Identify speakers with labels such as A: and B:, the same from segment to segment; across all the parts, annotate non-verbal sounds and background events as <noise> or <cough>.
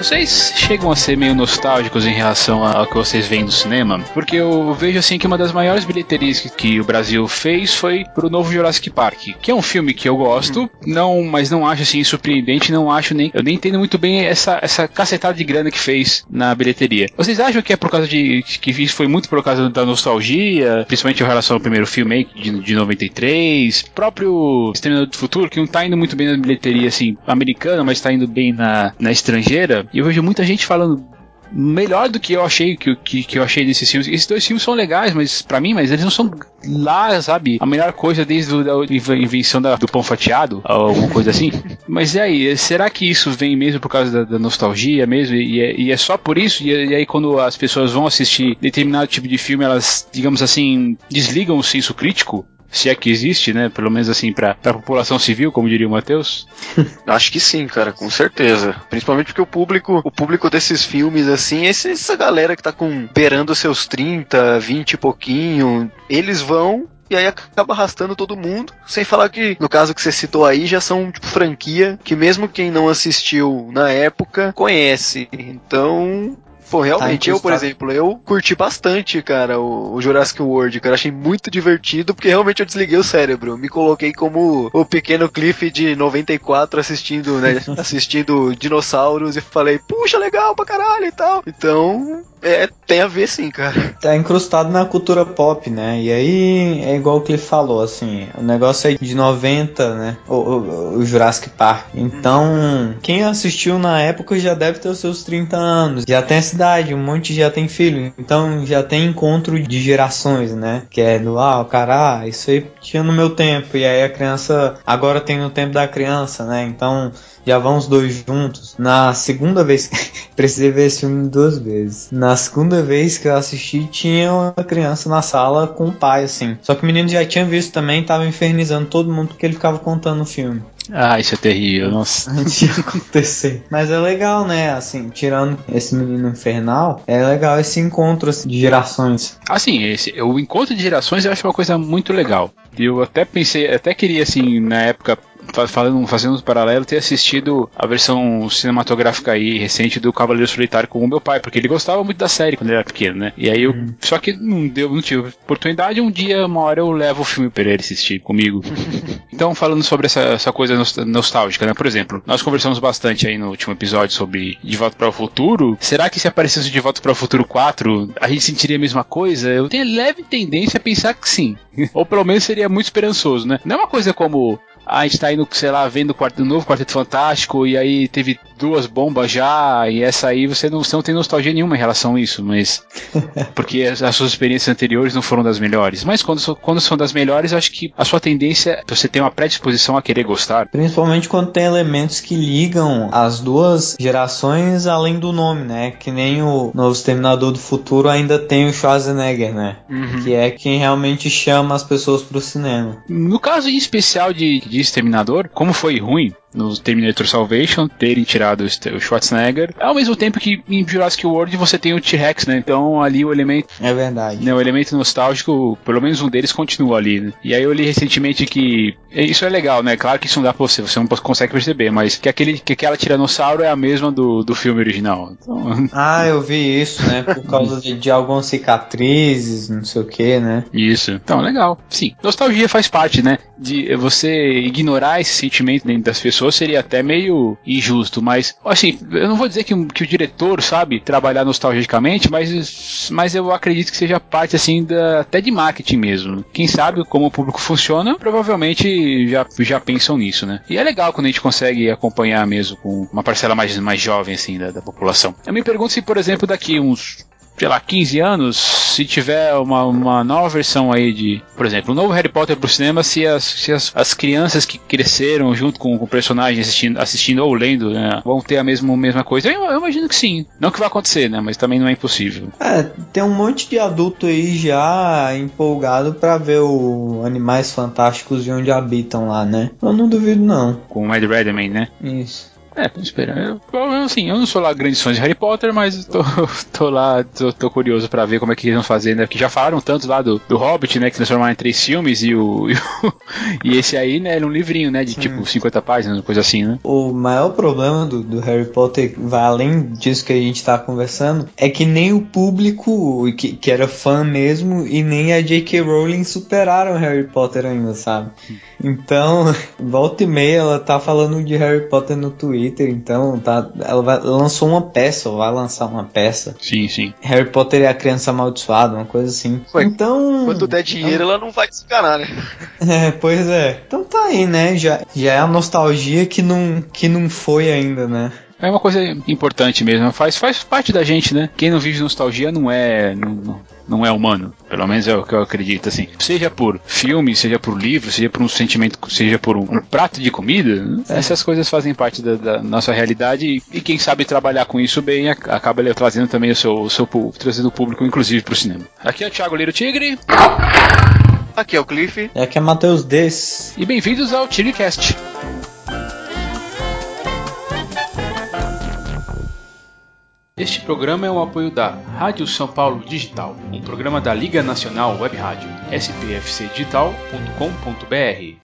A: Vocês chegam a ser meio nostálgicos em relação ao que vocês veem do cinema? Porque eu vejo assim que uma das maiores bilheterias que, que o Brasil fez foi pro novo Jurassic Park, que é um filme que eu gosto, uhum. não, mas não acho assim surpreendente, não acho nem, eu nem entendo muito bem essa essa cacetada de grana que fez na bilheteria. Vocês acham que é por causa de que isso foi muito por causa da nostalgia, principalmente em relação ao primeiro filme de, de 93, próprio Exterminador do Futuro, que não tá indo muito bem na bilheteria assim americana, mas tá indo bem na, na estrangeira? E eu vejo muita gente falando melhor do que eu achei que, que, que eu achei desses filmes. Esses dois filmes são legais, mas para mim, mas eles não são lá, sabe? A melhor coisa desde a invenção da, do pão fatiado, ou alguma coisa assim. <laughs> mas e aí, será que isso vem mesmo por causa da, da nostalgia mesmo? E é, e é, só por isso? E, e aí quando as pessoas vão assistir determinado tipo de filme, elas, digamos assim, desligam o senso crítico? Se é que existe, né? Pelo menos assim, pra, pra população civil, como diria o Matheus? <laughs>
B: Acho que sim, cara, com certeza. Principalmente porque o público, o público desses filmes, assim, essa galera que tá com beirando seus 30, 20 e pouquinho, eles vão e aí acaba arrastando todo mundo. Sem falar que, no caso que você citou aí, já são tipo, franquia que mesmo quem não assistiu na época conhece. Então, Pô, realmente, tá eu, por exemplo, eu curti bastante, cara, o, o, Jurassic World, cara. Achei muito divertido, porque realmente eu desliguei o cérebro. Me coloquei como o pequeno Cliff de 94 assistindo, né? <laughs> assistindo dinossauros e falei, puxa, legal pra caralho e tal. Então, é, tem a ver sim, cara.
C: Tá incrustado na cultura pop, né? E aí é igual o Cliff falou, assim, o negócio é de 90, né? O, o, o Jurassic Park. Então, quem assistiu na época já deve ter os seus 30 anos. Já tem essa idade, um monte já tem filho. Então já tem encontro de gerações, né? Que é do, ah, o cara, ah, isso aí tinha no meu tempo. E aí a criança agora tem no tempo da criança, né? Então já vão os dois juntos. Na segunda vez, <laughs> precisei ver esse filme duas vezes. Na segunda vez que eu assisti, tinha uma criança na sala com o pai, assim. Só que o menino já tinha visto também, tava infernizando todo mundo porque ele ficava contando o filme.
A: Ah, isso é terrível, nossa.
C: Antes de acontecer. Mas é legal, né? Assim, tirando esse menino infernal, é legal esse encontro assim, de gerações.
A: Assim, esse, o encontro de gerações eu acho uma coisa muito legal. Eu até pensei, até queria, assim, na época, falando, fazendo um paralelo, ter assistido a versão cinematográfica aí recente do Cavaleiro Solitário com o meu pai, porque ele gostava muito da série quando ele era pequeno, né? E aí eu. Uhum. Só que não deu, não tive oportunidade. Um dia, uma hora, eu levo o filme pra ele assistir comigo. <laughs> então, falando sobre essa, essa coisa nostálgica, né? Por exemplo, nós conversamos bastante aí no último episódio sobre De Volta para o Futuro. Será que se aparecesse De Volta para o Futuro 4, a gente sentiria a mesma coisa? Eu tenho leve tendência a pensar que sim. <laughs> Ou pelo menos seria muito esperançoso, né? Não é uma coisa como a gente tá indo, sei lá, vendo o novo Quarteto Fantástico e aí teve duas bombas já, e essa aí você não, você não tem nostalgia nenhuma em relação a isso, mas. <laughs> porque as, as, suas experiências anteriores não foram das melhores. Mas quando, quando são das melhores, acho que a sua tendência é você tem uma predisposição a querer gostar.
C: Principalmente quando tem elementos que ligam as duas gerações além do nome, né? Que nem o novo Exterminador do Futuro ainda tem o Schwarzenegger, né? Uhum. Que é quem realmente chama as pessoas pro cinema.
A: No caso em especial de, de Exterminador, como foi ruim, no Terminator Salvation terem tirado o Schwarzenegger, ao mesmo tempo que em Jurassic World você tem o T-Rex, né? Então ali o elemento.
C: É verdade.
A: Né, o elemento nostálgico, pelo menos um deles continua ali, né? E aí eu li recentemente que. Isso é legal, né? Claro que isso não dá pra você, você não consegue perceber, mas que, aquele, que aquela tiranossauro é a mesma do, do filme original. Então... <laughs>
C: Ah, eu vi isso, né? Por causa de, de algumas cicatrizes, não sei o que, né?
A: Isso. Então, legal. Sim, nostalgia faz parte, né? De você ignorar esse sentimento dentro das pessoas pessoa seria até meio injusto, mas assim, eu não vou dizer que, que o diretor sabe trabalhar nostalgicamente, mas, mas eu acredito que seja parte assim da, até de marketing mesmo. Quem sabe como o público funciona, provavelmente já, já pensam nisso, né? E é legal quando a gente consegue acompanhar mesmo com uma parcela mais, mais jovem assim da, da população. Eu me pergunto se, por exemplo, daqui uns sei lá, 15 anos, se tiver uma, uma nova versão aí de, por exemplo, um novo Harry Potter pro cinema, se as, se as, as crianças que cresceram junto com, com o personagem assistindo, assistindo ou lendo, né, vão ter a mesma, mesma coisa. Eu, eu, imagino que sim. Não que vai acontecer, né? Mas também não é impossível.
C: É, tem um monte de adulto aí já empolgado para ver o Animais Fantásticos de onde habitam lá, né? Eu não duvido, não.
A: Com o Ed Redmayne, né?
C: Isso.
A: É, tô esperando. Eu, assim, eu não sou lá grande fã de Harry Potter, mas tô, <laughs> tô lá, tô, tô curioso pra ver como é que eles vão fazer, né? Porque já falaram tanto lá do, do Hobbit, né? Que transformaram em três filmes e o. <laughs> E, o, e esse aí, né? Era um livrinho, né? De
C: Sim.
A: tipo 50 páginas, coisa assim, né?
C: O maior problema do, do Harry Potter, vai além disso que a gente tá conversando, é que nem o público que, que era fã mesmo e nem a J.K. Rowling superaram Harry Potter ainda, sabe? Então, <laughs> volta e meia ela tá falando de Harry Potter no Twitter, então tá, ela vai- lançou uma peça, ou vai lançar uma peça.
A: Sim, sim.
C: Harry Potter é a criança amaldiçoada, uma coisa assim.
B: Ué,
C: então.
B: Quando der dinheiro, ela não vai se enganar, né? <laughs>
C: É, pois é. Então tá aí, né? Já, já é a nostalgia que não, que não foi ainda, né?
A: É uma coisa importante mesmo, faz, faz parte da gente, né? Quem não vive nostalgia não é. Não, não- não é humano. Pelo menos é o que eu acredito, assim. Seja por filme, seja por livro, seja por um sentimento, seja por um, um prato de comida, essas coisas fazem parte da, da nossa realidade e, e quem sabe trabalhar com isso bem ac- acaba ele trazendo também o seu, o seu trazendo o público, inclusive, pro cinema. Aqui é o Thiago Liro Tigre
B: Aqui é o Cliff.
C: É que é Matheus Desse.
A: e bem-vindos ao TigreCast. Este programa é um apoio da Rádio São Paulo Digital, um programa da Liga Nacional Web Rádio, spfcdigital.com.br.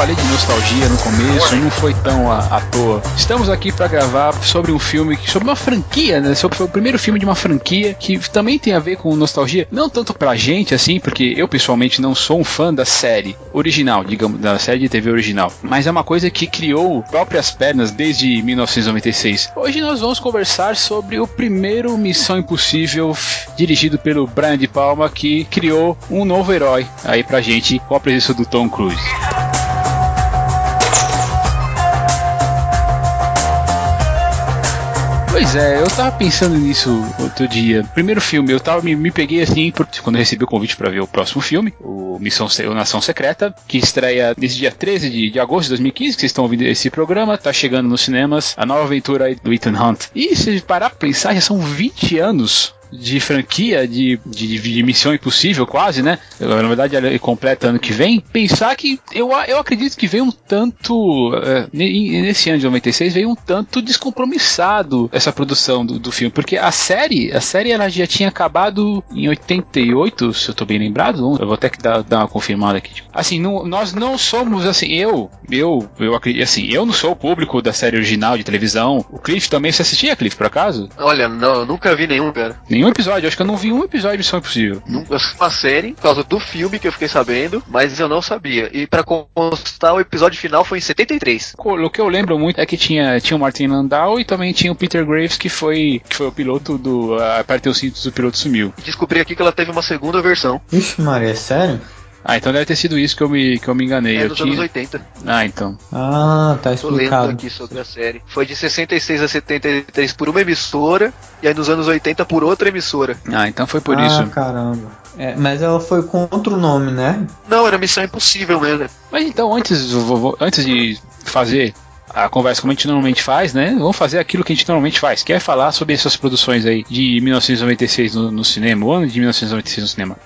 A: Falei de nostalgia no começo, não foi tão à, à toa. Estamos aqui para gravar sobre um filme, sobre uma franquia, né? Sobre foi o primeiro filme de uma franquia que também tem a ver com nostalgia, não tanto pra gente assim, porque eu pessoalmente não sou um fã da série original, digamos, da série de TV original, mas é uma coisa que criou próprias pernas desde 1996. Hoje nós vamos conversar sobre o primeiro Missão Impossível dirigido pelo Brian De Palma que criou um novo herói aí pra gente com a presença do Tom Cruise. Pois é, eu tava pensando nisso outro dia. Primeiro filme, eu tava me, me peguei assim por- quando eu recebi o convite pra ver o próximo filme, o Missão o Nação Secreta, que estreia nesse dia 13 de, de agosto de 2015, que vocês estão ouvindo esse programa, tá chegando nos cinemas, a nova aventura do Ethan Hunt. E se parar pra pensar, já são 20 anos de franquia, de, de, de Missão Impossível, quase, né? Na verdade, ela completa ano que vem. Pensar que eu, eu acredito que veio um tanto. é, ne- nesse ano de 96, veio um tanto descompromissado essa produção do, do filme. Porque a série, a série ela já tinha acabado em 88, se eu tô bem lembrado. Eu vou até que dar, dar uma confirmada aqui. tipo. Assim, não- nós não somos assim, eu, eu, eu acredito, assim, eu não sou o público da série original de televisão. O Cliff também, você assistia, Cliff, por acaso?
B: Olha, não, eu nunca vi nenhum, cara.
A: Nenhum episódio, acho que eu não vi um episódio de Missão Impossível.
B: Nunca assisti uma série por causa do filme que eu fiquei sabendo, mas eu não sabia. E pra constar, o episódio final foi em 73.
A: Co- O que eu lembro muito é que tinha, tinha o Martin Landau e também tinha o Peter Graves, que foi, que foi o piloto do. Apertei o cinto o piloto sumiu.
B: Descobri aqui que ela teve uma segunda versão.
C: Ixi, Maria, é sério?
A: Ah, então deve ter sido isso que eu me, que eu me enganei.
B: É
A: eu
B: dos
A: tinha...
B: anos 80.
A: Ah, então.
C: Ah, tá
B: Tô lendo
C: explicado.
B: aqui sobre a série. Foi de 66 a 73 por uma emissora, e aí nos anos 80 por outra emissora.
A: Ah, então foi por
C: ah,
A: isso.
C: caramba. É, mas ela foi com outro nome, né?
B: Não, era Missão Impossível mesmo.
A: Mas então, antes, vou- vou- antes de fazer a conversa como a gente normalmente faz, né? Vamos fazer aquilo que a gente normalmente faz, que é falar sobre essas produções aí de 1996 no, no cinema, o ano de 1996 no cinema.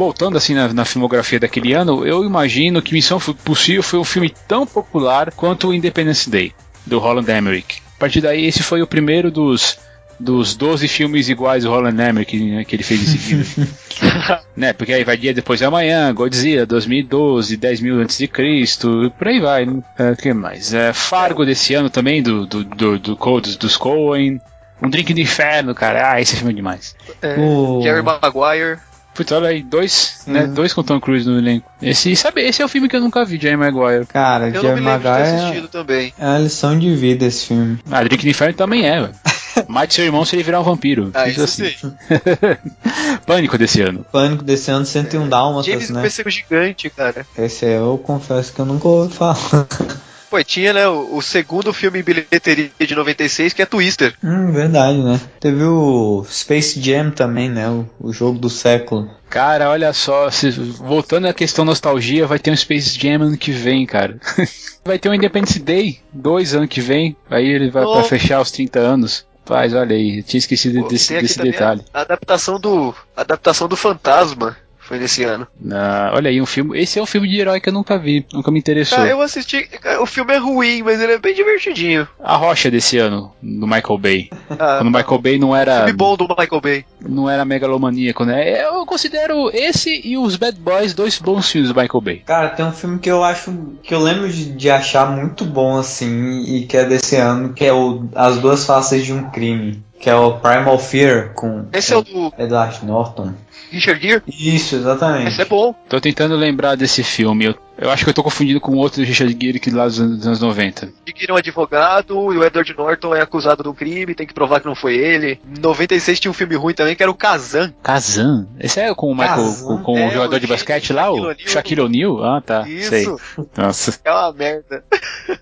A: Voltando assim na, na filmografia daquele ano, eu imagino que Missão Possível foi um filme tão popular quanto o Independence Day, do Roland Emmerich. A partir daí, esse foi o primeiro dos, dos 12 filmes iguais do Roland Emmerich né, que ele fez em seguida. <laughs> né? Porque aí vai dia depois de amanhã, Godzilla 2012, 10 mil antes de Cristo, por aí vai. O que mais? É, Fargo desse ano também, do, do, do, do Codes dos Coen. Um Drink do Inferno, cara. Ah, esse filme é demais.
B: É,
C: O-
B: Jerry Maguire.
A: Putz, olha aí, dois, né?
C: Uhum.
A: Dois com Tom Cruise no elenco. Esse, sabe, esse é o filme que eu nunca vi, Jerry Maguire.
C: Cara,
B: Eu não
C: Jerry
B: me lembro de ter
C: Maguire
B: assistido também.
C: é uma lição de vida esse filme.
A: Ah, Drink do Inferno também é, velho. <laughs> Mate seu irmão se ele virar um vampiro.
B: Ah,
A: Simples
B: isso
A: assim.
B: sim. <laughs>
A: Pânico desse ano.
C: Pânico desse ano 101 Dálmatas,
B: James
C: né?
B: Pêssego Gigante, cara.
C: Esse aí eu confesso que eu nunca ouvi falar. <laughs>
B: Pô, tinha, né, o, o segundo filme em bilheteria de 96, que é Twister.
C: Hum, verdade, né? Teve o Space Jam também, né? O, o jogo do século.
A: Cara, olha só, se- voltando à questão nostalgia, vai ter um Space Jam ano que vem, cara. <laughs> vai ter um Independence Day 2 ano que vem, aí ele vai pra
B: Oh.
A: fechar os 30 anos. Paz, olha aí, eu tinha esquecido
B: Pô,
A: desse,
B: tem aqui
A: desse detalhe.
B: A, a adaptação do. a adaptação do Fantasma. Foi nesse ano.
A: Ah, olha aí, um filme. Esse é um filme de herói que eu nunca vi, nunca me interessou.
B: Cara, eu assisti. O filme é ruim, mas ele é bem divertidinho.
A: A Rocha desse ano, do Michael Bay.
B: Ah,
A: Quando o Michael Bay não era.
B: Filme bom do Michael Bay.
A: Não era megalomaníaco, né? Eu considero esse e os Bad Boys dois bons filmes do Michael Bay.
C: Cara, tem um filme que eu acho que eu lembro de, de achar muito bom assim e que é desse ano, que é o As Duas Faces de um Crime, que é o Primal Fear com
B: Esse é o do
C: Edward Norton.
B: Richard Gere.
C: Isso, exatamente.
B: Esse é bom.
A: Tô tentando lembrar desse filme. Eu, eu acho que eu tô confundindo com outro do Richard Gere que lá dos anos dos anos 90.
B: Richard Gere é um advogado e o Edward Norton é acusado de um crime, tem que provar que não foi ele. Em 96 tinha um filme ruim também que era o Kazan.
A: Kazan? Esse é com o Michael,
C: Kazan?
A: com, com
B: É,
A: o jogador
B: o
A: de basquete lá, o
B: Shaquille O'Neal.
A: Ah, tá. Sei.
B: Isso.
A: Nossa.
B: É uma merda. <laughs>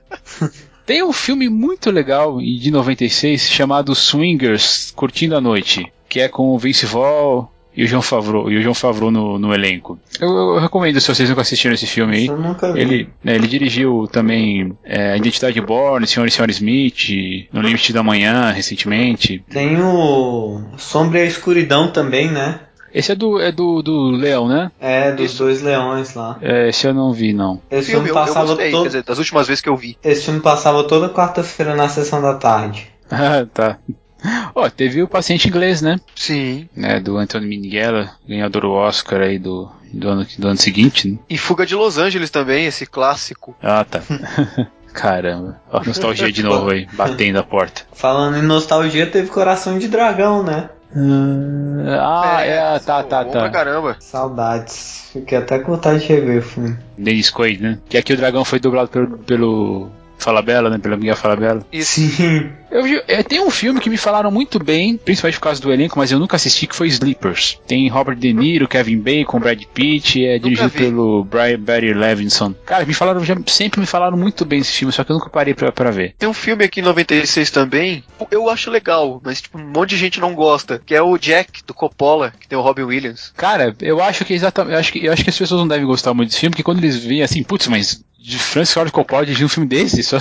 A: Tem um filme muito legal e de 96 chamado Swingers Curtindo a Noite, que é com o Vince Vaughn e o João Favreau, e o João Favreau no, no elenco. Eu, eu recomendo se vocês nunca assistiram esse filme aí.
C: Eu nunca vi.
A: Ele, né, ele dirigiu também é, A Identidade Born, Senhor e Senhora Smith, No Limite da Manhã, recentemente.
C: Tem o Sombra e a Escuridão também, né?
A: Esse é do, é do, do Leão, né?
C: É, dos
B: Isso.
C: dois leões lá.
A: É, esse eu não vi, não.
C: Esse
B: Filme,
C: filme,
B: eu, eu
C: passava
B: gostei,
C: todo...
B: quer dizer, das últimas vezes que eu vi.
C: Esse filme passava toda quarta-feira na sessão da tarde. <laughs>
A: Ah, tá. Ó, teve o Paciente Inglês, né?
B: Sim.
A: né? Do Anthony Minghella, ganhador do Oscar aí do, do, ano, do ano seguinte, né?
B: E Fuga de Los Angeles também, esse clássico.
A: Ah, tá. <laughs> Caramba. Ó, nostalgia de novo aí, batendo a porta.
C: Falando em nostalgia, teve Coração de Dragão, né?
A: Ah, é, tá,
B: pô,
A: tá, tá.
B: caramba.
C: Saudades. Fiquei até com vontade de rever o filme.
A: Dennis Quaid, né? Que aqui o dragão foi dublado pelo, pelo Falabella, né? Pelo Miguel Falabella.
B: Isso.
C: Sim.
A: Eu, vi- é, tem um filme que me falaram muito bem, principalmente por causa do elenco, mas eu nunca assisti, que foi Sleepers. Tem Robert De Niro, Kevin Bacon, Brad Pitt, é dirigido
B: vi.
A: pelo Brian Barry Levinson. Cara, me falaram, já, sempre me falaram muito bem desse filme, só que eu nunca parei pra, pra ver.
B: Tem um filme aqui em 96 também, eu acho legal, mas tipo, um monte de gente não gosta, que é o Jack, do Coppola, que tem o Robin Williams.
A: Cara, eu acho que exatamente. Eu acho que, eu acho que as pessoas não devem gostar muito desse filme, porque quando eles veem assim, putz, mas de Francis Ford Coppola dirigir um filme desse, só.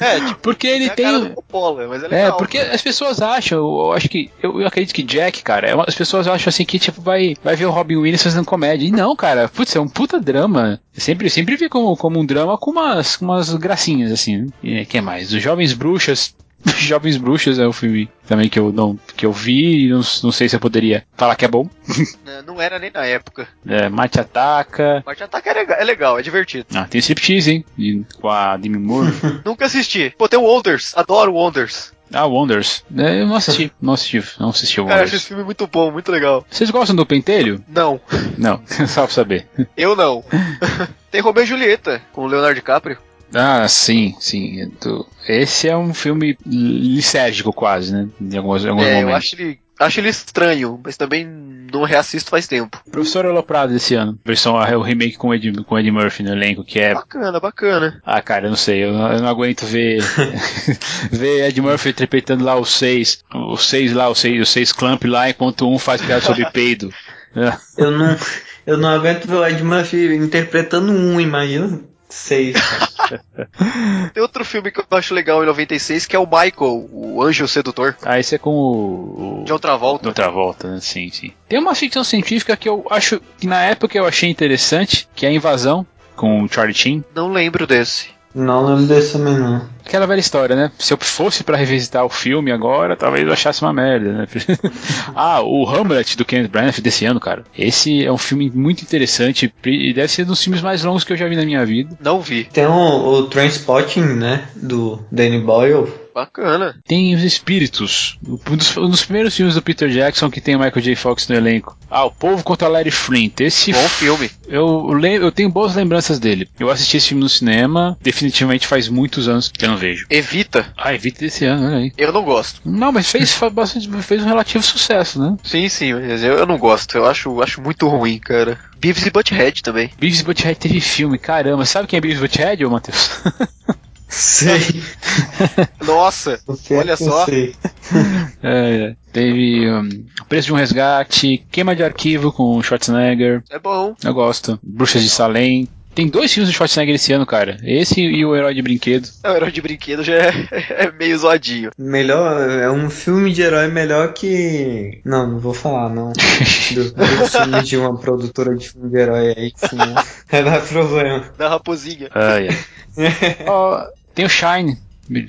B: É, tipo,
A: porque ele
B: é
A: tem.
B: cara Coppola, mas é
A: É,
B: legal.
A: porque as pessoas acham, eu acho que, eu, eu acredito que Jack, cara, é uma- as pessoas acham assim que, tipo, vai, vai ver o Robin Williams fazendo comédia. E não, cara, putz, é um puta drama. Eu sempre, sempre vi como, como um drama com umas, com umas gracinhas, assim, né? E que mais? Os Jovens Bruxas. <laughs> Jovens Bruxas é o filme também que eu não, que eu vi e não, não sei se eu poderia falar que é bom. <laughs>
B: Não era nem na época.
A: É, Mate Ataca.
B: Marte Ataque é legal, é legal, é divertido.
A: Ah, tem Striptease, hein? De- com a Demi Moore. <laughs>
B: Nunca assisti. Pô, tem o Wonders, adoro Wonders.
A: ah, Wonders. É, eu não assisti, não assisti, não assisti o
B: Cara, eu acho esse
A: Wonders.
B: filme muito bom, muito legal.
A: Vocês gostam do Pentelho?
B: Não,
A: Não, só pra saber.
B: eu não. tem Romeo e Julieta, com o Leonardo DiCaprio.
A: Ah, sim, sim. eu Esse é um filme lisérgico quase, né? Em alguns, em alguns
B: é, eu
A: momentos.
B: acho ele, acho ele estranho, mas também não reassisto faz tempo.
A: Professor Aloprado desse ano. Versão, ah, o remake com o Ed, com Ed Murphy no elenco, que é...
B: Bacana, bacana.
A: Ah, cara, eu não sei, eu não, eu não aguento ver <laughs> ver Ed Murphy interpretando lá os seis, os seis lá, os seis, os seis Clamp lá, enquanto um faz piada sobre peido. É.
C: Eu não, eu não aguento ver o Ed Murphy interpretando um, imagina seis. <laughs>
B: Tem outro filme que eu acho legal em 96, que é o Michael, o Anjo Sedutor,
A: Ah, esse é com o... o
B: de outra volta.
A: de outra volta, né? Sim, sim. Tem uma ficção científica que eu acho que na época eu achei interessante, que é a Invasão, com o Charlie Sheen.
B: Não lembro desse.
C: Não lembro desse também não.
A: Aquela velha história, né? Se eu fosse pra revisitar o filme agora, talvez eu achasse uma merda, né? <laughs> ah, o Hamlet do Kenneth Branagh desse ano, cara. Esse é um filme muito interessante e deve ser um dos filmes mais longos que eu já vi na minha vida.
B: Não vi.
C: Tem o, o Trainspotting, né? Do Danny Boyle.
B: Bacana.
A: Tem Os Espíritos, um dos, um dos primeiros filmes do Peter Jackson que tem o Michael J. Fox no elenco. Ah, O Povo contra Larry Flint. Esse
B: Bom filme.
A: Eu, lem- eu tenho boas lembranças dele. Eu assisti esse filme no cinema, definitivamente faz muitos anos que eu não vejo.
B: Evita.
A: Ah, evita desse ano, olha aí.
B: Eu não gosto.
A: Não, mas fez, bastante, fez um relativo sucesso, né?
B: Sim, sim, mas eu, eu não gosto. Eu acho, acho muito ruim, cara. Beavis e Butthead também.
A: Beavis e Butthead teve filme, caramba. Sabe quem é Beavis e Butthead, ô Matheus? <laughs>
C: Sei. <laughs>
B: Nossa,
C: que é
B: olha só.
C: sei? <laughs>
A: É, é. teve um, Preço de um Resgate, Queima de Arquivo com Schwarzenegger.
B: É bom.
A: Eu gosto. Bruxas de Salem. Tem dois filmes do Schwarzenegger esse ano, cara. Esse e o Herói de Brinquedo. <laughs>
B: O herói de brinquedo já é, <laughs> é meio zoadinho.
C: Melhor, é um filme de herói melhor que. Não, não vou falar, não. <laughs> Do, do filme de uma produtora de filme de herói aí, que senão vai dar problema.
B: Da raposinha.
A: Ah, Ó, tem o Shine,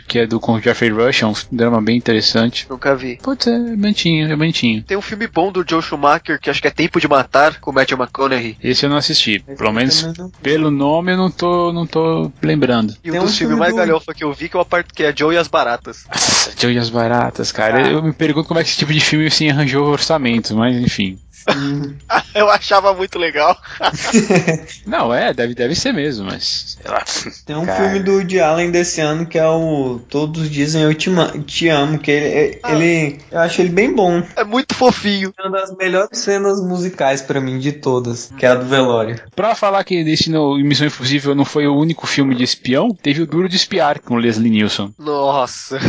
A: que é do com o Jeffrey Rush, é um drama bem interessante.
B: Nunca vi.
A: Putz, é bonitinho, é bonitinho.
B: Tem um filme bom do Joe Schumacher que acho que é Tempo de Matar, com o Matthew McConaughey.
A: Esse eu não assisti. Pelo menos
C: não-
A: pelo nome eu não tô, não tô lembrando.
B: E um
C: um
B: dos
C: filme
B: filmes mais
C: do-
B: galhofa que eu vi que é, o apart... que é Joe e as Baratas.
A: Nossa, Joe e as Baratas, cara.
C: Ah.
A: Eu me pergunto como é que esse tipo de filme assim arranjou o orçamento, mas enfim. <laughs>
B: eu achava muito legal. <laughs>
A: Não, é, deve, deve ser mesmo, mas. Sei lá.
C: Tem um
A: Cara.
C: filme do Woody Allen desse ano que é o Todos Dizem Eu Te, Te Amo, que ele,
B: Ah.
C: ele. Eu acho ele bem bom.
B: É muito fofinho.
C: É uma das melhores cenas musicais pra mim de todas, que é a do velório.
A: Pra falar que desse no Missão Impossível não foi o único filme de espião, teve o Duro de Espiar com o Leslie Nielsen.
B: Nossa.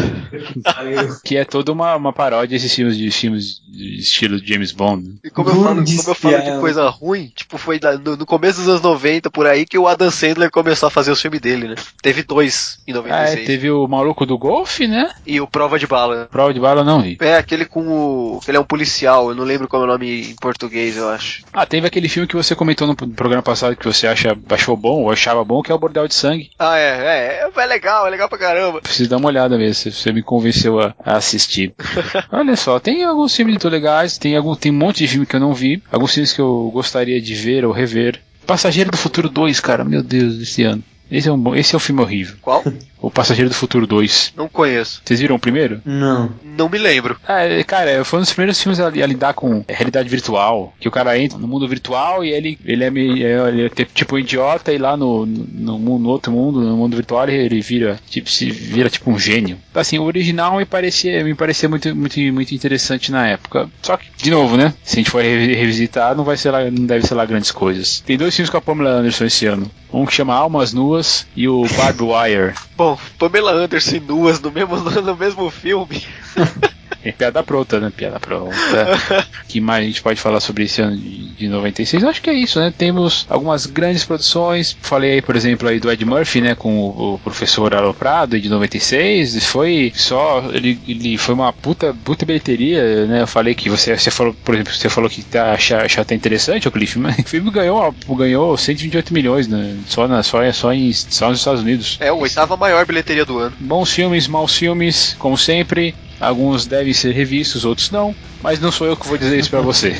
A: Que é toda uma, uma paródia desses filmes de filmes de estilo James Bond.
B: E como eu
C: Duro
B: falo, como eu falo de
C: espiar.
B: coisa ruim, tipo, foi no, no começo dos anos 90, por aí, que o Adam Sandler começou a fazer o filme dele, né? Teve dois em
A: Ah,
B: 96.
A: é, teve o maluco do golfe, né?
B: E o Prova de Bala.
A: Prova de bala eu não vi.
B: É, aquele com o. Ele é um policial, eu não lembro qual é o nome em português, eu acho.
A: Ah, teve aquele filme que você comentou no programa passado que você acha, achou bom ou achava bom, que é o Bordel de Sangue.
B: Ah, é, é, é, é legal, é legal pra caramba.
A: Preciso dar uma olhada mesmo, você- você me convenceu a, a assistir. <laughs> Olha só, tem alguns filmes muito legais, tem, algum, tem um monte de filme que eu não vi, alguns filmes que eu gostaria de ver ou rever. Passageiro do Futuro 2, cara, meu Deus, esse ano. Esse é um, bom, esse é um filme horrível.
B: Qual? <laughs>
A: O Passageiro do Futuro 2.
B: Não conheço.
A: Vocês viram o primeiro?
C: Não.
B: Não me lembro.
A: Ah, é, cara, foi um dos primeiros filmes a, a lidar com realidade virtual. Que o cara entra no mundo virtual e ele, ele é meio. é- Ele é tipo um idiota e lá no, no, no outro mundo, no mundo virtual, ele, ele vira tipo, se vira tipo um gênio. Assim, o original me parecia, me parecia muito, muito, muito interessante na época. Só que, de novo, né? Se a gente for re- revisitar, não vai ser lá, não deve ser lá grandes coisas. Tem dois filmes com a Pamela Anderson esse ano. Um que chama Almas Nuas e o Barbed Wire. <clears throat>
B: Bom, Pamela Anderson e nuas no mesmo, <laughs> no mesmo filme. <laughs>
A: É <laughs> piada pronta, né? Piada pronta. <laughs> que mais a gente pode falar sobre esse ano de, de 96? Eu acho que é isso, né? Temos algumas grandes produções. Falei aí, por exemplo, aí do Ed Murphy, né? Com o, o professor Aloprado de 96. Foi só. Ele, ele foi uma puta, puta bilheteria, né? Eu falei que você, você falou, por exemplo, você falou que tá, achar até interessante o Cliff, mas <laughs> o filme ganhou, ganhou 128 milhões, né? Só, na, só, só, em, só nos Estados Unidos.
B: É a oitava maior bilheteria do ano.
A: Bons filmes, maus filmes, como sempre. Alguns devem ser revistos, outros não. Mas não sou eu que vou dizer isso pra você.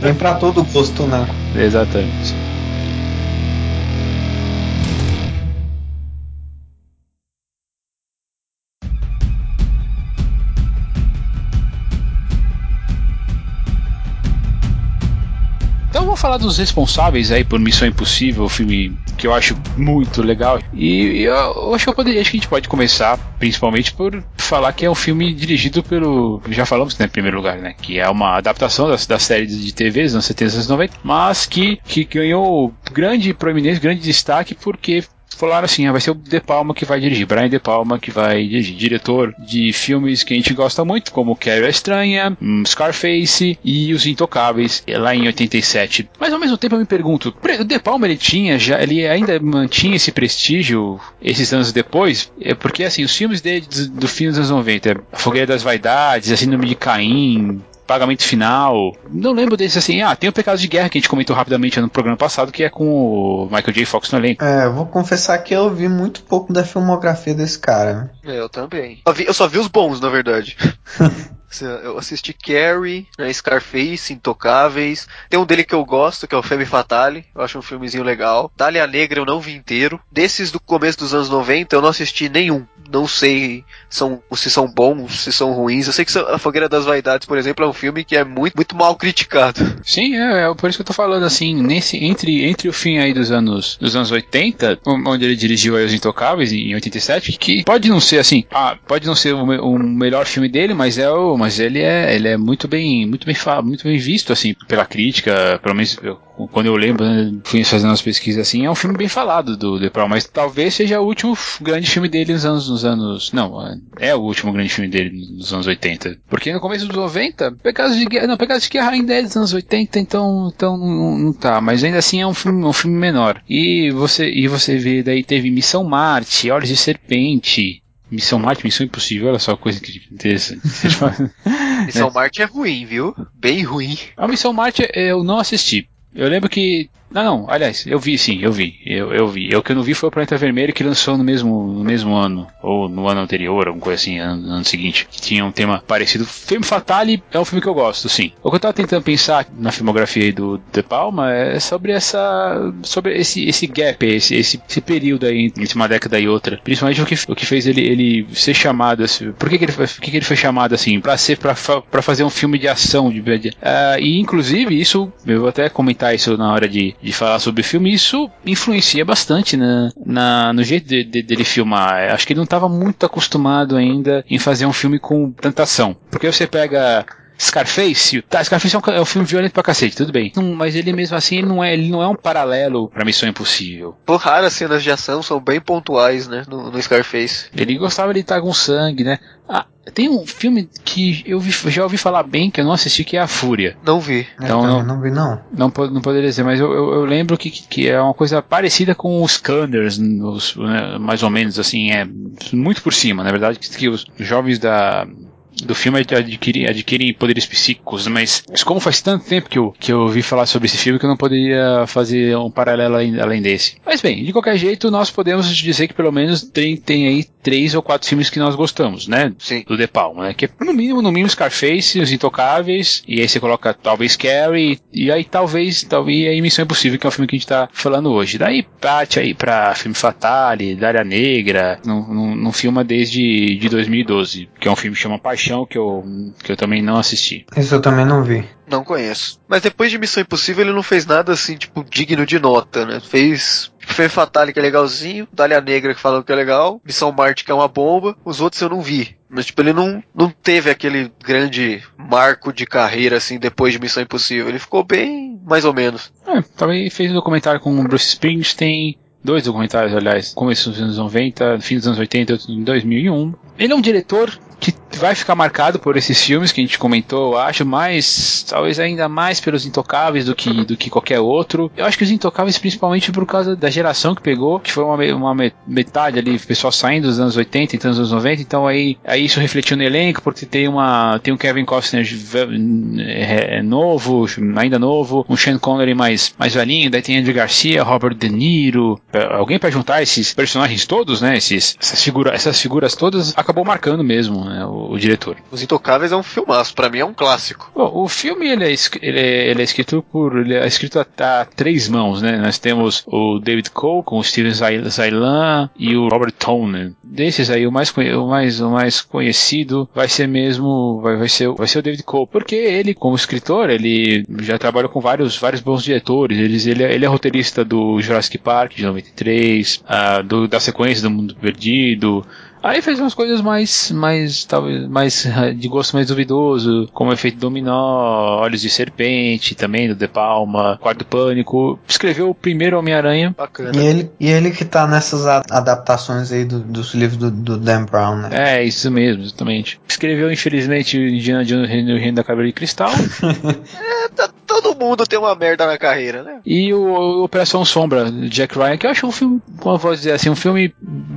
C: Vem <laughs> pra todo gosto, né?
A: Exatamente. Falar dos responsáveis aí por Missão Impossível, o filme que eu acho muito legal. E eu, eu acho que eu poderia, acho que a gente pode começar, principalmente por falar que é um filme dirigido pelo. Já falamos né, em primeiro lugar, né? Que é uma adaptação da, da série de TV dos anos 70 e anos 90, mas que, que ganhou grande proeminência, grande destaque porque falaram assim, ah, vai ser o De Palma que vai dirigir, Brian De Palma que vai dirigir, diretor de filmes que a gente gosta muito, como Carrie Estranha, hum, Scarface e Os Intocáveis, eh, lá em 87. Mas ao mesmo tempo eu me pergunto, o De Palma ele tinha já, ele ainda mantinha esse prestígio esses anos depois? É porque assim, os filmes dele do, do fim dos anos 90, A Fogueira das Vaidades, A Síndrome de Caim, Pagamento Final. Não lembro desse assim. Ah, tem o Pecado de Guerra que a gente comentou rapidamente no programa passado, que é com o Michael J. Fox no elenco.
C: É, eu vou confessar que eu vi muito pouco da filmografia desse cara.
B: É, eu também. Eu, vi- eu só vi os bons, na verdade. <laughs> Eu assisti Carrie, né, Scarface, Intocáveis. Tem um dele que eu gosto, que é o Femme Fatale. Eu acho um filmezinho legal. Dália Negra eu não vi inteiro. Desses do começo dos anos 90 eu não assisti nenhum. Não sei são, se são bons, se são ruins. Eu sei que A Fogueira das Vaidades, por exemplo, é um filme que é muito, muito mal criticado.
A: Sim, é, é por isso que eu tô falando assim, nesse entre, entre o fim aí dos anos dos anos 80, o- onde ele dirigiu aí Os Intocáveis em 87, que pode não ser assim, ah, pode não ser o, o melhor filme dele, mas é o mas ele é, ele é muito bem, muito bem, muito bem visto assim pela crítica, pelo menos eu, quando eu lembro, né, fui fazendo as pesquisas assim, é um filme bem falado do The Prowl, mas talvez seja o último grande filme dele nos anos, nos anos, não, é o último grande filme dele nos anos 80, porque no começo dos 90, Pecados de Guerra, não, Pecados de Guerra ainda é dos anos 80, então, então não, não tá, mas ainda assim é um filme, um filme menor. E você, e você vê daí teve Missão Marte, Olhos de Serpente, Missão Marte, Missão Impossível, olha só coisa que interessante. <laughs>
B: Missão Marte é ruim, viu? Bem ruim.
A: A Missão Marte eu não assisti. Eu lembro que não, não, aliás, eu vi sim, eu vi. Eu, eu vi. Eu que eu não vi foi o Planeta Vermelho que lançou no mesmo, no mesmo ano, ou no ano anterior, alguma coisa assim, ano, no ano seguinte, que tinha um tema parecido. Filme Fatale é um filme que eu gosto, sim. O que eu tava tentando pensar na filmografia aí do De Palma é sobre essa. sobre esse, esse gap, esse, esse, esse período aí entre uma década e outra. Principalmente o que, o que fez ele, ele ser chamado assim. Por que, que, ele, por que, que ele foi chamado assim? Pra ser, pra, pra fazer um filme de ação, de, uh, e inclusive isso, eu vou até comentar isso na hora de de falar sobre o filme, isso influencia bastante na, na no jeito de, de, dele filmar. Acho que ele não estava muito acostumado ainda em fazer um filme com tanta ação. Porque você pega Scarface, tá, Scarface é um, é um, filme violento pra cacete, tudo bem. Não, mas ele mesmo assim ele não é, ele não é um paralelo pra Missão Impossível.
B: Por raras cenas de ação são bem pontuais, né, no, no Scarface.
A: Ele gostava de estar com sangue, né? Ah, tem um filme que eu vi, já ouvi falar bem, que eu não assisti, que é A Fúria.
B: Não vi.
C: Então, não, não vi, não.
A: Não, não poderia dizer, mas eu, eu, eu lembro que, que é uma coisa parecida com os Scanners, os, né, mais ou menos, assim, é muito por cima, na verdade, que, que os jovens da do filme adquirem, adquirem poderes psíquicos, mas, mas, como faz tanto tempo que eu, que eu ouvi falar sobre esse filme que eu não poderia fazer um paralelo além desse. Mas bem, de qualquer jeito, nós podemos dizer que pelo menos tem, tem aí três ou quatro filmes que nós gostamos, né?
B: Sim.
A: Do De Palma, né? Que é no mínimo, no mínimo Scarface, Os Intocáveis, e aí você coloca talvez Carrie, e aí talvez, talvez aí Missão Impossível, que é o filme que a gente tá falando hoje. Daí parte aí pra Filme Fatale, Dália Negra, não, filma desde de 2012, que é um filme que chama Paixão Paixão, que eu, que eu também não assisti.
C: Isso eu também não vi.
B: Não conheço. Mas depois de Missão Impossível ele não fez nada assim, tipo, digno de nota, né? Fez Fê Fatale, que é legalzinho, Dália Negra, que falou que é legal, Missão Marte, que é uma bomba, os outros eu não vi. Mas, tipo, ele não, não teve aquele grande marco de carreira, assim, depois de Missão Impossível. Ele ficou bem, mais ou menos.
A: É, também fez um documentário com o Bruce Springsteen, dois documentários, aliás, começo dos anos 90, fim dos anos 80, em 2001. Ele é um diretor que vai ficar marcado por esses filmes que a gente comentou, eu acho, mas talvez ainda mais pelos Intocáveis do que, do que qualquer outro. Eu acho que os Intocáveis, principalmente por causa da geração que pegou, que foi uma, uma metade ali, o pessoal saindo dos anos 80 e dos anos 90, então aí, aí isso refletiu no elenco, porque tem uma tem um Kevin Costner é, é, novo, ainda novo, um Sean Connery mais, mais velhinho, daí tem Andrew Garcia, Robert De Niro, é, alguém para juntar esses personagens todos, né, esses, essas, figura, essas figuras todas, acabou marcando mesmo, né, o, o, diretor.
B: Os Intocáveis é um filmaço, para mim é um clássico.
A: Bom, o filme ele é, ele é, ele é escrito por ele é escrito a, a, três mãos, né? Nós temos o David Cole com o Steven Zailan e o Robert Tone. Desses aí o mais o mais o mais conhecido vai ser mesmo vai, vai ser vai ser o David Cole, porque ele como escritor ele já trabalhou com vários vários bons diretores. Ele, ele, é, ele é roteirista do Jurassic Park de 93, uh, ah, do, da sequência do Mundo Perdido, Aí fez umas coisas mais, mais, talvez, mais de gosto mais duvidoso, como Efeito Dominó, Olhos de Serpente, também do De Palma, Quarto Pânico. Escreveu o primeiro Homem-Aranha.
C: Bacana. E ele, e ele que tá nessas adaptações aí do, dos livros do, do, Dan Brown, né?
A: É, isso mesmo, exatamente. Escreveu, infelizmente, Indiana Jones no Reino da Caveira de Cristal. <laughs>
B: é, tá, todo mundo tem uma merda na carreira, né?
A: E o, o Operação Sombra, Jack Ryan, que eu acho um filme, como eu vou dizer assim, um filme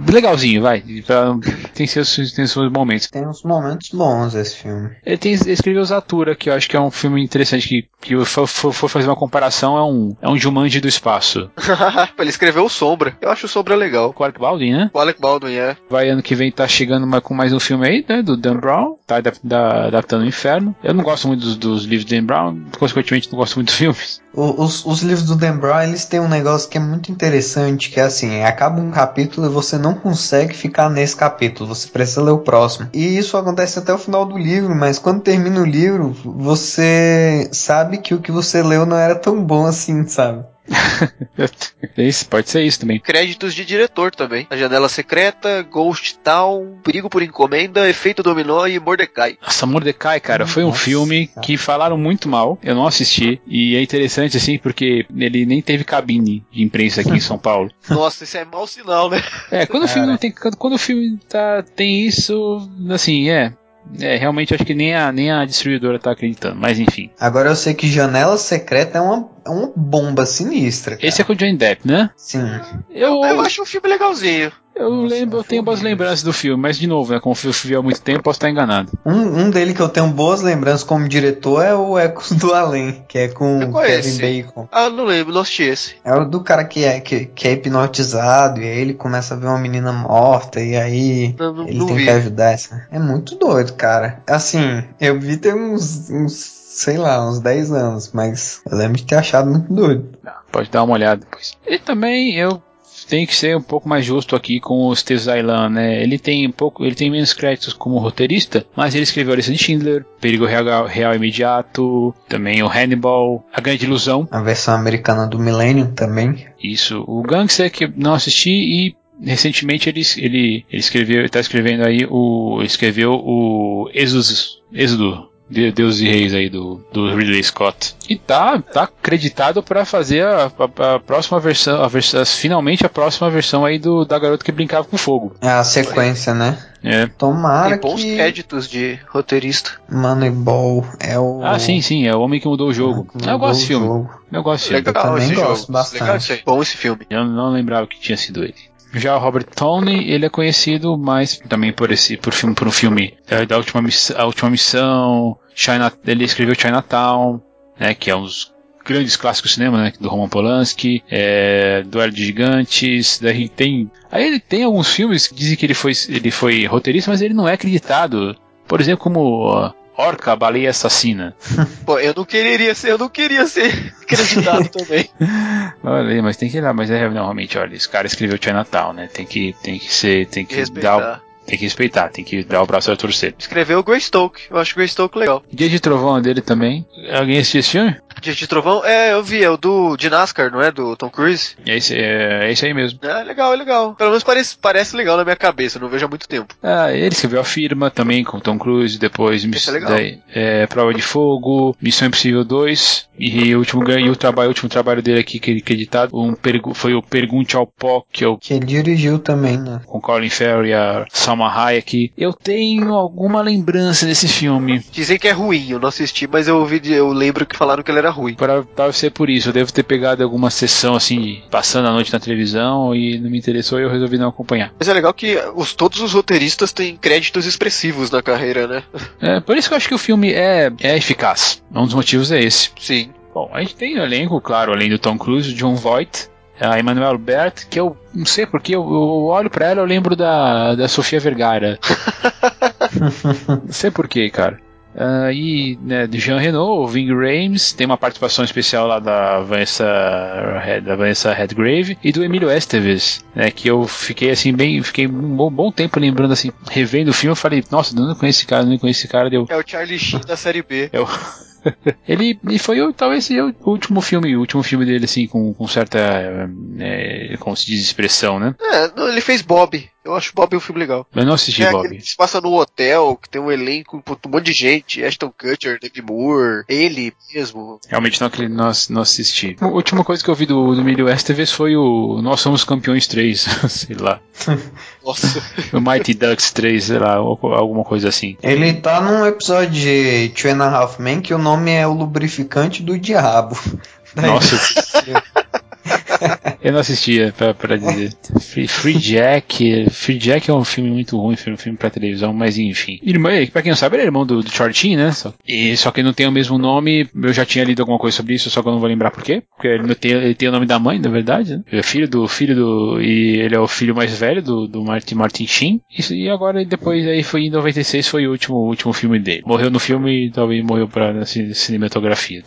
A: legalzinho, vai. Pra tem seus, tem seus momentos.
C: Tem uns momentos bons esse filme.
A: Ele tem ele escreveu Zatura, que eu acho que é um filme interessante, que, que for, for, for fazer uma comparação, é um, é um Jumanji do espaço. <laughs>
B: ele escreveu Sombra. Eu acho Sombra legal.
A: Com Alec Baldwin, né?
B: Com Alec Baldwin, é.
A: Vai ano que vem tá chegando mais, com mais um filme aí, né? Do Dan Brown, tá da, adaptando o Inferno. Eu não gosto muito dos, dos livros do Dan Brown, consequentemente não gosto muito dos filmes.
C: Os, os livros do Dan Brown, eles têm um negócio que é muito interessante, que é assim, acaba um capítulo e você não consegue ficar nesse capítulo, você precisa ler o próximo. E isso acontece até o final do livro, mas quando termina o livro, você sabe que o que você leu não era tão bom assim, sabe? <laughs>
A: Isso, pode ser isso também.
B: Créditos de diretor também. A Janela Secreta, Ghost Town, Perigo por Encomenda, Efeito Dominó e Mordecai.
A: Nossa, Mordecai, cara, foi um
C: Nossa.
A: filme que falaram muito mal. Eu não assisti. E é interessante, assim, porque ele nem teve cabine de imprensa aqui em São <laughs> Paulo.
B: Nossa, isso é mau sinal, né?
A: É, quando o filme não tem. Quando, quando o filme tá, tem isso, assim, é. É, realmente acho que nem a, nem a distribuidora tá acreditando, mas enfim.
C: Agora eu sei que Janela Secreta é uma, é uma bomba sinistra. Cara.
A: Esse é com o Johnny Depp, né?
C: Sim.
A: Eu,
B: Eu acho um filme legalzinho.
A: Eu lembro, eu tenho boas lembranças do filme, mas de novo, né? Como eu vi há muito tempo, posso estar enganado.
C: Um, um dele que eu tenho boas lembranças como diretor é o Ecos do Além, que é com
B: Eu.
C: Kevin Bacon.
B: Ah, não lembro, não assisti esse.
C: É o do cara que é, que, que é hipnotizado e aí ele começa a ver uma menina morta e aí
B: Não, não,
C: ele
B: não
C: tem
B: vi.
C: que ajudar essa. É muito doido, cara. Assim, eu vi tem uns, uns, sei lá, uns 10 anos, mas eu lembro de ter achado muito doido.
A: Pode dar uma olhada depois. E também eu tenho que ser um pouco mais justo aqui com o Steve Zailan, né? Ele tem um pouco, ele tem menos créditos como roteirista, mas ele escreveu a lista de Schindler, Perigo Real, Real Imediato, também o Hannibal, A Grande Ilusão,
C: A versão americana do Millennium também.
A: isso, o Gangster que não assisti e recentemente ele, ele, ele escreveu, ele tá escrevendo aí o escreveu o Exodus, Êxodo de- Deus e Reis aí do, do Ridley Scott. E tá, tá acreditado pra fazer a, a- a próxima versão, a versão, finalmente a próxima versão aí do da garota que brincava com fogo.
C: É a sequência, né?
A: É.
C: Tomara
B: Tem bons
C: que
B: créditos de roteirista.
C: Moneyball é o...
A: Ah, sim, sim, é o homem que mudou o jogo.
C: que
A: Eu
C: mudou
A: gosto desse filme.
C: jogo.
A: Eu gosto desse filme.
B: Legal
C: também
B: esse
C: gosto
B: jogo.
C: bastante.
B: Legal. Bom esse filme.
A: Eu não lembrava que tinha sido ele. Já o Robert Towne, ele é conhecido mais também por esse por filme por um filme é, da última missão, a última missão, China, ele escreveu Chinatown, né, que é um dos grandes clássicos do cinema, né, do Roman Polanski, é, Duelo de Gigantes, daí tem, aí ele tem alguns filmes que dizem que ele foi ele foi roteirista, mas ele não é acreditado. Por exemplo, como Orca, Baleia Assassina. <laughs>
B: Pô, eu não queria ser, eu não queria ser <laughs> acreditado também. <laughs>
A: Olha mas tem que ir lá, mas é não, realmente, olha, esse cara escreveu Chinatown, né? Tem que, tem que ser, tem que dar,
B: Respeitar.
A: Tem que respeitar, tem que dar o braço a torcer.
B: Escreveu o Greystoke. Eu acho o Greystoke legal.
A: Dia de Trovão é dele também. Alguém assistiu esse filme?
B: Dia de Trovão? É, eu vi, é o do de NASCAR, não é? Do Tom Cruise.
A: É esse, é, é esse aí mesmo.
B: É legal, é legal. Pelo menos parece, parece legal na minha cabeça, não vejo há muito tempo.
A: Ah, ele escreveu a firma também com Tom Cruise, depois miss-
B: é legal.
A: daí, é, Prova de Fogo, Missão Impossível 2 e o último ganho, o trabalho, o último trabalho dele aqui que ele acreditado, um foi o Pergunte ao Pó, que é o
C: Que ele dirigiu também, né?
A: com Colin Farrell e a Salma Hayek. Eu tenho alguma lembrança desse filme.
B: Dizem que é ruim, eu não assisti, mas eu ouvi, de- eu lembro que falaram que ele era ruim.
A: Para deve ser por isso. Eu devo ter pegado alguma sessão assim, passando a noite na televisão e não me interessou e eu resolvi não acompanhar.
B: Mas é legal que os, todos os roteiristas têm créditos expressivos na carreira, né?
A: É, por isso que eu acho que o filme é, é eficaz. Um dos motivos é esse.
B: Sim.
A: Bom, a gente tem o elenco, claro, além do Tom Cruise, o John Voight, a Emmanuel Bert, que eu não sei porque eu, eu olho pra ela eu lembro da, da Sofia Vergara. <laughs> não sei porquê, cara. Ah, e né, de Jean Renault, o Ving Rhames, tem uma participação especial lá da Vanessa, da Vanessa Redgrave e do Emílio Esteves, né, que eu fiquei assim bem, fiquei um bom, bom tempo lembrando assim, revendo o filme, eu falei, nossa, eu não conheço esse cara, não conheço esse cara, deu
B: É o Charlie Sheen da série B.
A: eu... ele e foi talvez o último filme, o último filme dele assim com, com certa, é, como se diz expressão, né?
B: É, ele fez Bob. Eu acho Bob um filme legal.
A: Eu não assisti
B: é
A: Bob.
B: aquele que se passa no hotel, que tem um elenco, um monte de gente, Ashton Kutcher, Dave Moore, ele mesmo.
A: Realmente não, aquele- não, não assisti. A última coisa que eu vi do, do Emílio Esteves foi o Nós Somos Campeões 3, <laughs> sei lá. <laughs>
B: Nossa.
A: O Mighty Ducks 3, sei lá, alguma coisa assim.
C: Ele tá num episódio de Two and a Half Men que o nome é O Lubrificante do Diabo. <laughs>
A: Nossa. Eu não assistia, pra, pra dizer. Free, Free Jack. Free Jack é um filme muito ruim, foi um filme pra televisão, mas enfim. Irmão, pra quem não sabe, ele é irmão do, do Shortinho, né? Só, e, só que não tem o mesmo nome. Eu já tinha lido alguma coisa sobre isso, só que eu não vou lembrar por quê. Porque ele, não tem, ele tem o nome da mãe, na verdade, né? Ele é filho do filho do. E ele é o filho mais velho do, do Martin, Martin Sheen. Isso, e agora, depois, aí foi em 96, foi o último, o último filme dele. Morreu no filme e talvez morreu pra assim, cinematografia.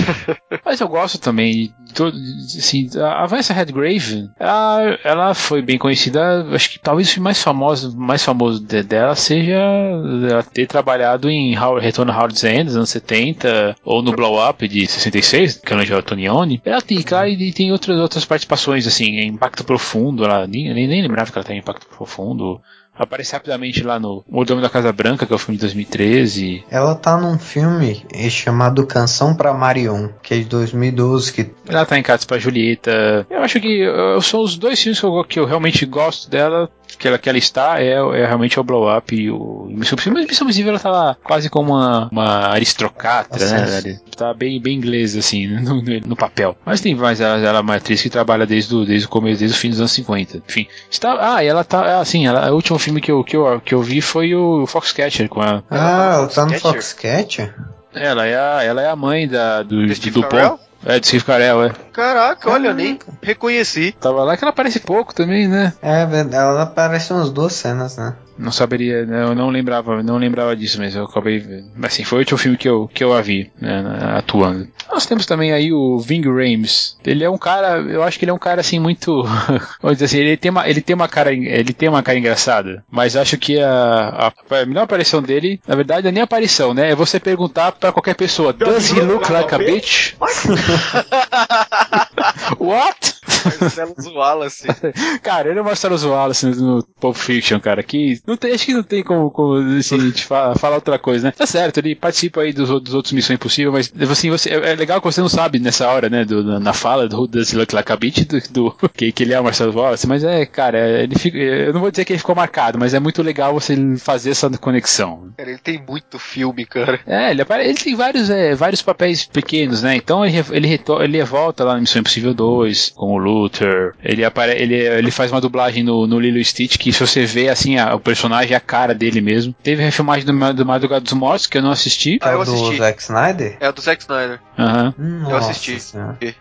A: <laughs> Mas eu gosto também todo, assim, a Vanessa Redgrave, ela, ela foi bem conhecida, acho que talvez o mais famoso, mais famoso de, dela seja ela ter trabalhado em Howard, Retorno a Howard's End, dos anos 70, ou no Blow Up de 66, que é Tonione. Ela tem, cara, e tem outras, outras participações, assim, Impacto Profundo, ela nem, nem, nem lembrava que ela tem Impacto Profundo aparece rapidamente lá no O Domo da Casa Branca, que é o filme de 2013.
C: Ela tá num filme chamado Canção para Marion, que é de 2012. Que...
A: Ela tá em Catos para Julieta. Eu acho que são os dois filmes que eu, que eu realmente gosto dela que ela, que ela está é, é realmente o Blow Up e o Missão Impossível. Mas Missão Impossível ela tava quase como uma, uma aristocrata, né? Ela tá bem, bem inglesa, assim, <laughs> no, no, papel. Mas tem mais, ela, ela é uma atriz que trabalha desde o, desde o começo, desde o fim dos anos 50. Enfim, está, ah, e ela tá, assim, ela, o último filme que eu, que eu, que eu vi foi o Foxcatcher com ela.
C: Ah, ela tá no Foxcatcher?
A: Ela é a, ela é a mãe da, do, do, do Paul. É, de Steve Carell, é.
B: Caraca, olha, nem reconheci.
A: Tava lá que ela aparece pouco também, né?
C: É, ela aparece umas duas cenas, né?
A: Não saberia, eu não lembrava, não lembrava disso, mas eu acabei. Assim, foi o último filme que eu, que eu a vi, né, atuando. Nós temos também aí o Ving Rhames. Ele é um cara, eu acho que ele é um cara assim muito. <laughs> Vamos dizer assim, ele tem uma, ele tem uma cara, ele tem uma cara engraçada, mas acho que a, a, a melhor aparição dele, na verdade, é nem aparição, né? É você perguntar para qualquer pessoa: Does he look like a bitch? <laughs> What?
B: Marcelo Wallace. <laughs>
A: cara, ele é o Marcelo Wallace no Pulp Fiction, cara. Que não tem, acho que não tem como, como assim, te falar, falar outra coisa, né? Tá certo, ele participa aí dos, dos outros Missão Impossível, mas assim, você, é, é legal que você não sabe nessa hora, né? Do, na fala do Like a Beat, do, do <laughs> que, que ele é o Marcelo Wallace, mas é, cara, ele fica, eu não vou dizer que ele ficou marcado, mas é muito legal você fazer essa conexão.
B: Cara, ele tem muito filme, cara.
A: É, ele, ele tem vários, é, vários papéis pequenos, né? Então ele, ele, ele volta lá no Missão Impossível 2, com o Luther. Ele, apare, ele, ele faz uma dublagem no, no Lilo Stitch que se você vê assim, a, o personagem, a cara dele mesmo. Teve a refilmagem do, do Madrugada dos Mortos, que eu não assisti.
C: Ah, eu assisti. do Zack Snyder?
B: É do Zack Snyder.
A: Aham.
B: Uhum. Eu assisti.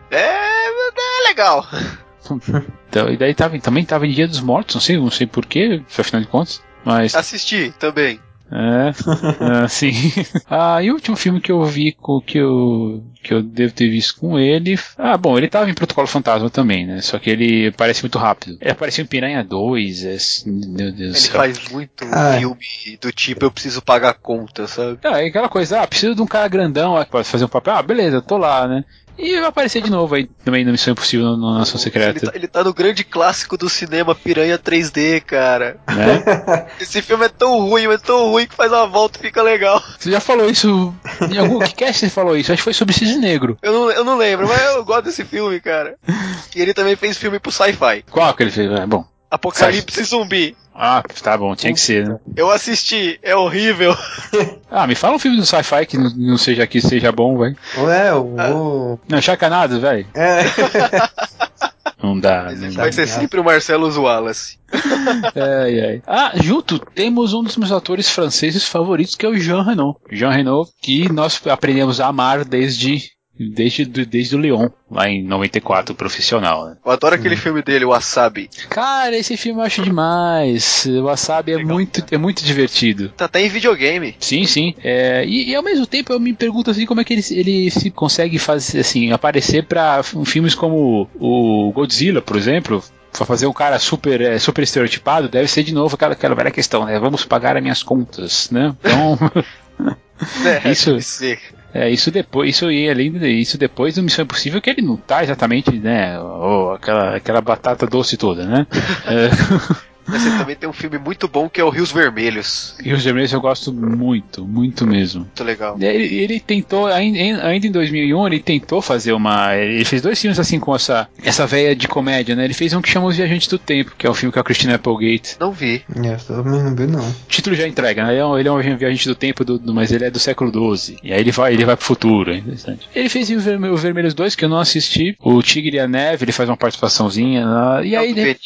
B: É, é legal. <laughs>
A: então, e daí tava, também tava em Dia dos Mortos, não sei, não sei porquê, afinal de contas. Mas...
B: Assisti também.
A: É, é <laughs> sim. ah, e o último filme que eu vi que eu, que eu devo ter visto com ele. Ah, bom, ele tava em Protocolo Fantasma também, né? Só que ele parece muito rápido. Ele apareceu em Piranha 2, é, meu Deus
B: Ele faz muito ah. filme do tipo eu preciso pagar conta, sabe?
A: Ah, é aquela coisa, ah, preciso de um cara grandão pra fazer um papel. Ah, beleza, tô lá, né? E vai aparecer de novo aí também na Missão Impossível no Nação Secreta.
B: Ele tá, ele tá, no grande clássico do cinema Piranha 3D, cara.
A: Né? <laughs>
B: Esse filme é tão ruim, é tão ruim que faz uma volta e fica legal.
A: Você já falou isso. Em algum que cast você falou isso? Acho que foi sobre Cisne Negro.
B: Eu não, eu não lembro, mas eu gosto desse filme, cara. E ele também fez filme pro sci-fi.
A: Qual que ele fez? É bom.
B: Apocalipse Zumbi.
A: Ah, tá bom, tinha que ser, né?
B: Eu assisti, é horrível. <laughs>
A: ah, me fala um filme do sci-fi que não seja aqui seja bom, velho.
C: Ué, o.
A: Não, chacanado, velho.
C: É. <laughs>
A: Não dá. Não
B: Vai
A: dá.
B: ser sempre o Marcelo Wallace. <laughs>
A: ai, ai. Ah, junto temos um dos meus atores franceses favoritos, que é o Jean Reno. Jean Reno, que nós aprendemos a amar desde Desde, desde o Leon, lá em 94, profissional. Né?
B: Eu adoro aquele hum. filme dele, o Wasabi.
A: Cara, esse filme eu acho demais. O Wasabi é muito, é muito divertido.
B: Tá até em videogame.
A: Sim, sim. É, e, e, ao mesmo tempo eu me pergunto assim como é que ele, ele se consegue fazer assim, aparecer para filmes como o Godzilla, por exemplo, para fazer um cara super, é, super estereotipado, deve ser de novo aquela, aquela velha questão, né? Vamos pagar as minhas contas, né? Então. <laughs> <laughs>
B: é, <laughs> isso. <laughs>
A: É, isso depois, isso e além isso depois do Missão Impossível que ele não tá exatamente, né, ou aquela, aquela batata doce toda, né? <laughs>
B: é. Você também tem um filme muito bom que é o Rios Vermelhos.
A: Rios Vermelhos eu gosto muito, muito mesmo.
B: Muito legal.
A: Ele, ele tentou, ainda, em 2001, ele tentou fazer uma. Ele fez dois filmes assim com essa, essa veia de comédia, né? Ele fez um que chama Os Viajantes do Tempo, que é o um filme com a Christina Applegate.
B: Não vi.
C: É, também não vi, não. O
A: título já entrega, né? Ele é um, ele é um viajante do tempo, do, do, mas ele é do século XII. E aí ele vai, ele vai pro futuro, é interessante. Ele fez o, Vermelho, o Vermelhos 2, que eu não assisti. O Tigre e a Neve, ele faz uma participaçãozinha. Lá, e é aí. Ele...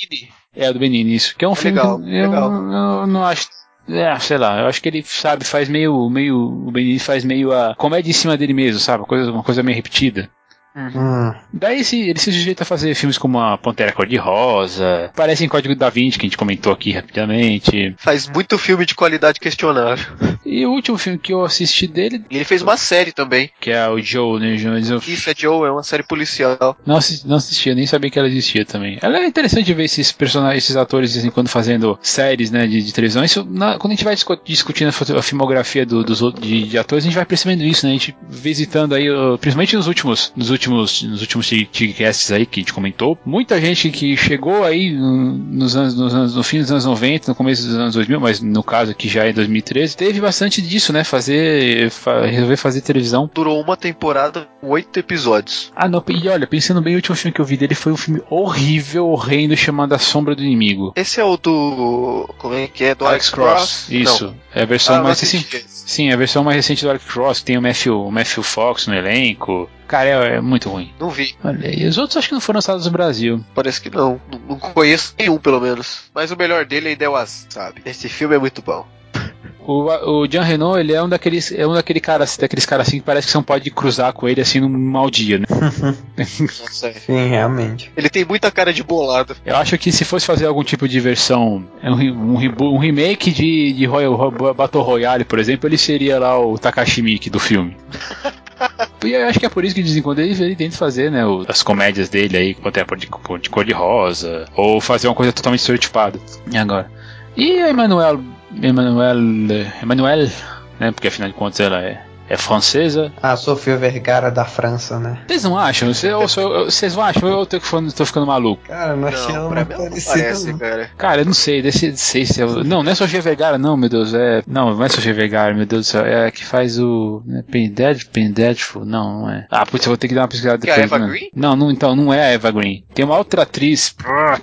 A: É, do Benini, isso. Que é um é filme legal, que eu, legal. Eu, eu não acho é, sei lá, eu acho que ele, sabe, faz meio, meio, o Benini faz meio a comédia em cima dele mesmo, sabe, uma coisa, uma coisa meio repetida.
C: Hum.
A: Daí se, ele se sujeita a fazer filmes como a Pantera Cor-de-Rosa, parece em Código da Vinci, que a gente comentou aqui rapidamente.
B: Faz muito filme de qualidade questionável.
A: E o último filme que eu assisti dele,
B: E ele fez uma série também.
A: que é o Joe, né?
B: Isso é Joe, é uma série policial.
A: não, não assistia, nem sabia que ela existia também. Ela é interessante ver esses personagens, esses atores de vez em quando fazendo séries, né, de, de televisão. Isso, na- quando a gente vai discu- discutindo a, filmografia do- dos outros de, de atores, a gente vai percebendo isso, né? A gente visitando aí, principalmente nos últimos, nos últimos, nos últimos Tigcasts aí que a gente comentou, muita gente que chegou aí no- nos anos, nos anos, no fim dos anos 90, no começo dos anos 2000, mas no caso aqui já em 2013, teve bastante disso, né? Fazer, fa- resolver fazer televisão.
B: Durou uma temporada, oito episódios.
A: Ah, não, e olha, pensando bem, o último filme que eu vi dele foi um filme horrível, horrendo, chamado A Sombra do Inimigo.
B: Esse é o do. Como é que é? Do Alex, Cross?
A: Isso.
B: Não.
A: É a versão
B: Ah,
A: mais recente. Sim, é a versão mais recente do Alex Cross, que tem o Matthew, o Matthew Fox no elenco. Cara, é, é muito ruim.
B: Não vi.
A: Olha, e os outros acho que não foram lançados no Brasil.
B: Parece que não. Não, não conheço nenhum, pelo menos. Mas o melhor dele ainda é o As, sabe? Esse filme é muito bom. <laughs>
A: O, o Jean Renault, ele é um daqueles, é um daquele cara, daqueles caras assim que parece que você não pode cruzar com ele assim num mau dia, né? <laughs>
B: É.
C: Sim, realmente.
B: Ele tem muita cara de bolado.
A: Eu acho que se fosse fazer algum tipo de versão, um, re- um, rebo- um remake de, de Royal, Ro- Battle Royale, por exemplo, ele seria lá o Takashi Miike do filme. <laughs> E eu acho que é por isso que de vez em quando ele, ele tenta fazer, né, o- as comédias dele aí, com até de, de cor de rosa, ou fazer uma coisa totalmente estereotipada. E agora? E a Emmanuel, Emmanuel, Emmanuel, né, porque afinal de contas ela é, é francesa.
C: A Sofia Vergara da França, né?
A: Vocês não acham? Vocês não acham? Eu tô, ficando- tô ficando maluco.
C: Cara, não achei
B: Não,
C: ela parecida.
B: parece,
C: não.
B: cara.
A: Cara, eu não sei, desse, sei se é, Não, não é Sofia Vergara, não, meu Deus. É. Não, não é Sofia Vergara, meu Deus do céu. É a que faz o. É Pended, Pendedful? Não, não é. Ah, putz, eu vou ter que dar uma pesquisada
B: Que é a
A: depois.
B: Eva
A: né?
B: Green?
A: Não, não, então, não é a Eva Green. Tem uma outra atriz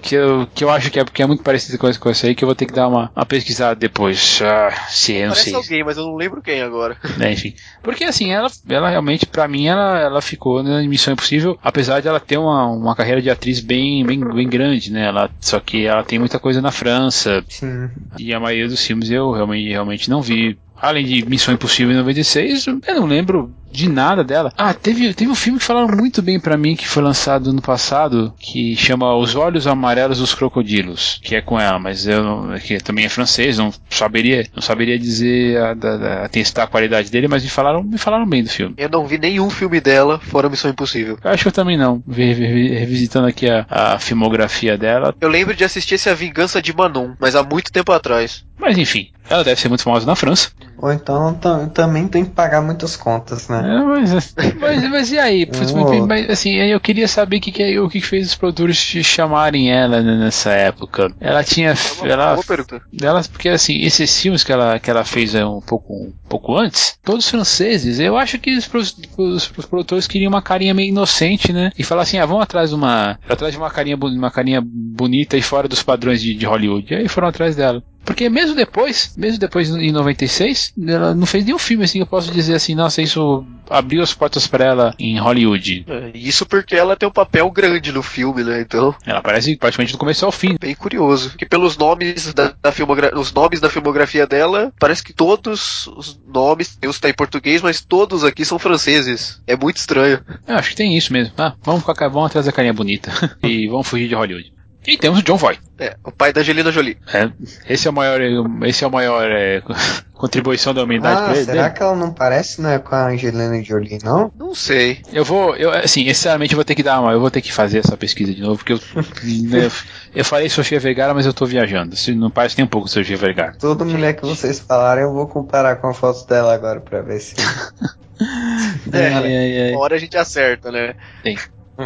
A: que eu, que eu acho que é, que é muito parecida com essa, com essa aí, que eu vou ter que dar uma, uma pesquisada depois. Ah, se eu não
B: Parece
A: sei.
B: alguém, mas eu não lembro quem agora.
A: né, enfim. Porque assim, ela, ela realmente, pra mim, ela, ela ficou na Missão Impossível, apesar de ela ter uma, uma carreira de atriz bem, bem, bem grande, né? Ela, só que ela tem muita coisa na França,
C: Sim.
A: e a maioria dos filmes eu realmente, realmente não vi. Além de Missão Impossível em 96, eu não lembro de nada dela. Ah, teve, teve um filme que falaram muito bem pra mim, que foi lançado no passado, que chama Os Olhos Amarelos dos Crocodilos, que é com ela, mas eu não- que também é francês, não saberia, não saberia dizer, a, da- da- atestar a qualidade dele, mas me falaram, me falaram bem do filme.
B: Eu não vi nenhum filme dela fora Missão Impossível.
A: Eu acho que eu também não, revisitando aqui a, a filmografia dela,
B: Eu lembro de assistir esse A Vingança de Manon, mas há muito tempo atrás.
A: mas enfim, ela deve ser muito famosa na França.
C: Ou então tam- também tem que pagar muitas contas, né?
A: É, mas, <laughs> mas, mas e aí?
C: Um
A: mas, assim, eu queria saber o que, que, o que fez os produtores te chamarem ela nessa época. Ela tinha.
B: É uma
A: Ela, ela, porque assim, esses filmes que ela, que ela fez é, um, pouco, um pouco antes, todos franceses, eu acho que os, os, os produtores queriam uma carinha meio inocente, né? E falar assim, ah, vamos atrás de uma. Atrás de uma carinha, uma carinha bonita e fora dos padrões de, de Hollywood. E aí foram atrás dela. Porque mesmo depois, mesmo depois em 96, ela não fez nenhum filme assim que eu posso dizer assim, nossa, isso abriu as portas para ela em Hollywood.
B: É, Isso porque ela tem um papel grande no filme, né? Então,
A: Ela aparece praticamente do começo ao fim.
B: bem curioso. Porque pelos nomes da, da filmogra os nomes da filmografia dela, parece que todos os nomes, tem os que tá em português, mas todos aqui são franceses. É muito estranho.
A: Eu acho que tem isso mesmo. Ah, vamos, com a, vamos atrás da carinha bonita. <laughs> e vamos fugir de Hollywood. E temos o John Voight.
B: É, o pai da Angelina Jolie.
A: É, esse é o maior, esse é o maior é, <laughs> contribuição da humanidade
C: Ah,
A: pra ele.
C: será
A: dele.
C: que ela não parece né, com a Angelina Jolie, não?
B: Não sei.
A: Eu vou, eu, assim, sinceramente eu vou ter que dar uma, eu vou ter que fazer essa pesquisa de novo, porque eu, <laughs> né, eu falei Sofia Vergara, mas eu tô viajando. Se não parece nem um pouco Sofia Vergara.
C: Toda mulher que vocês falarem, eu vou comparar com a foto dela agora pra ver se. <laughs>
B: É,
A: Ai, ai, ai.
B: Uma hora a gente acerta, né?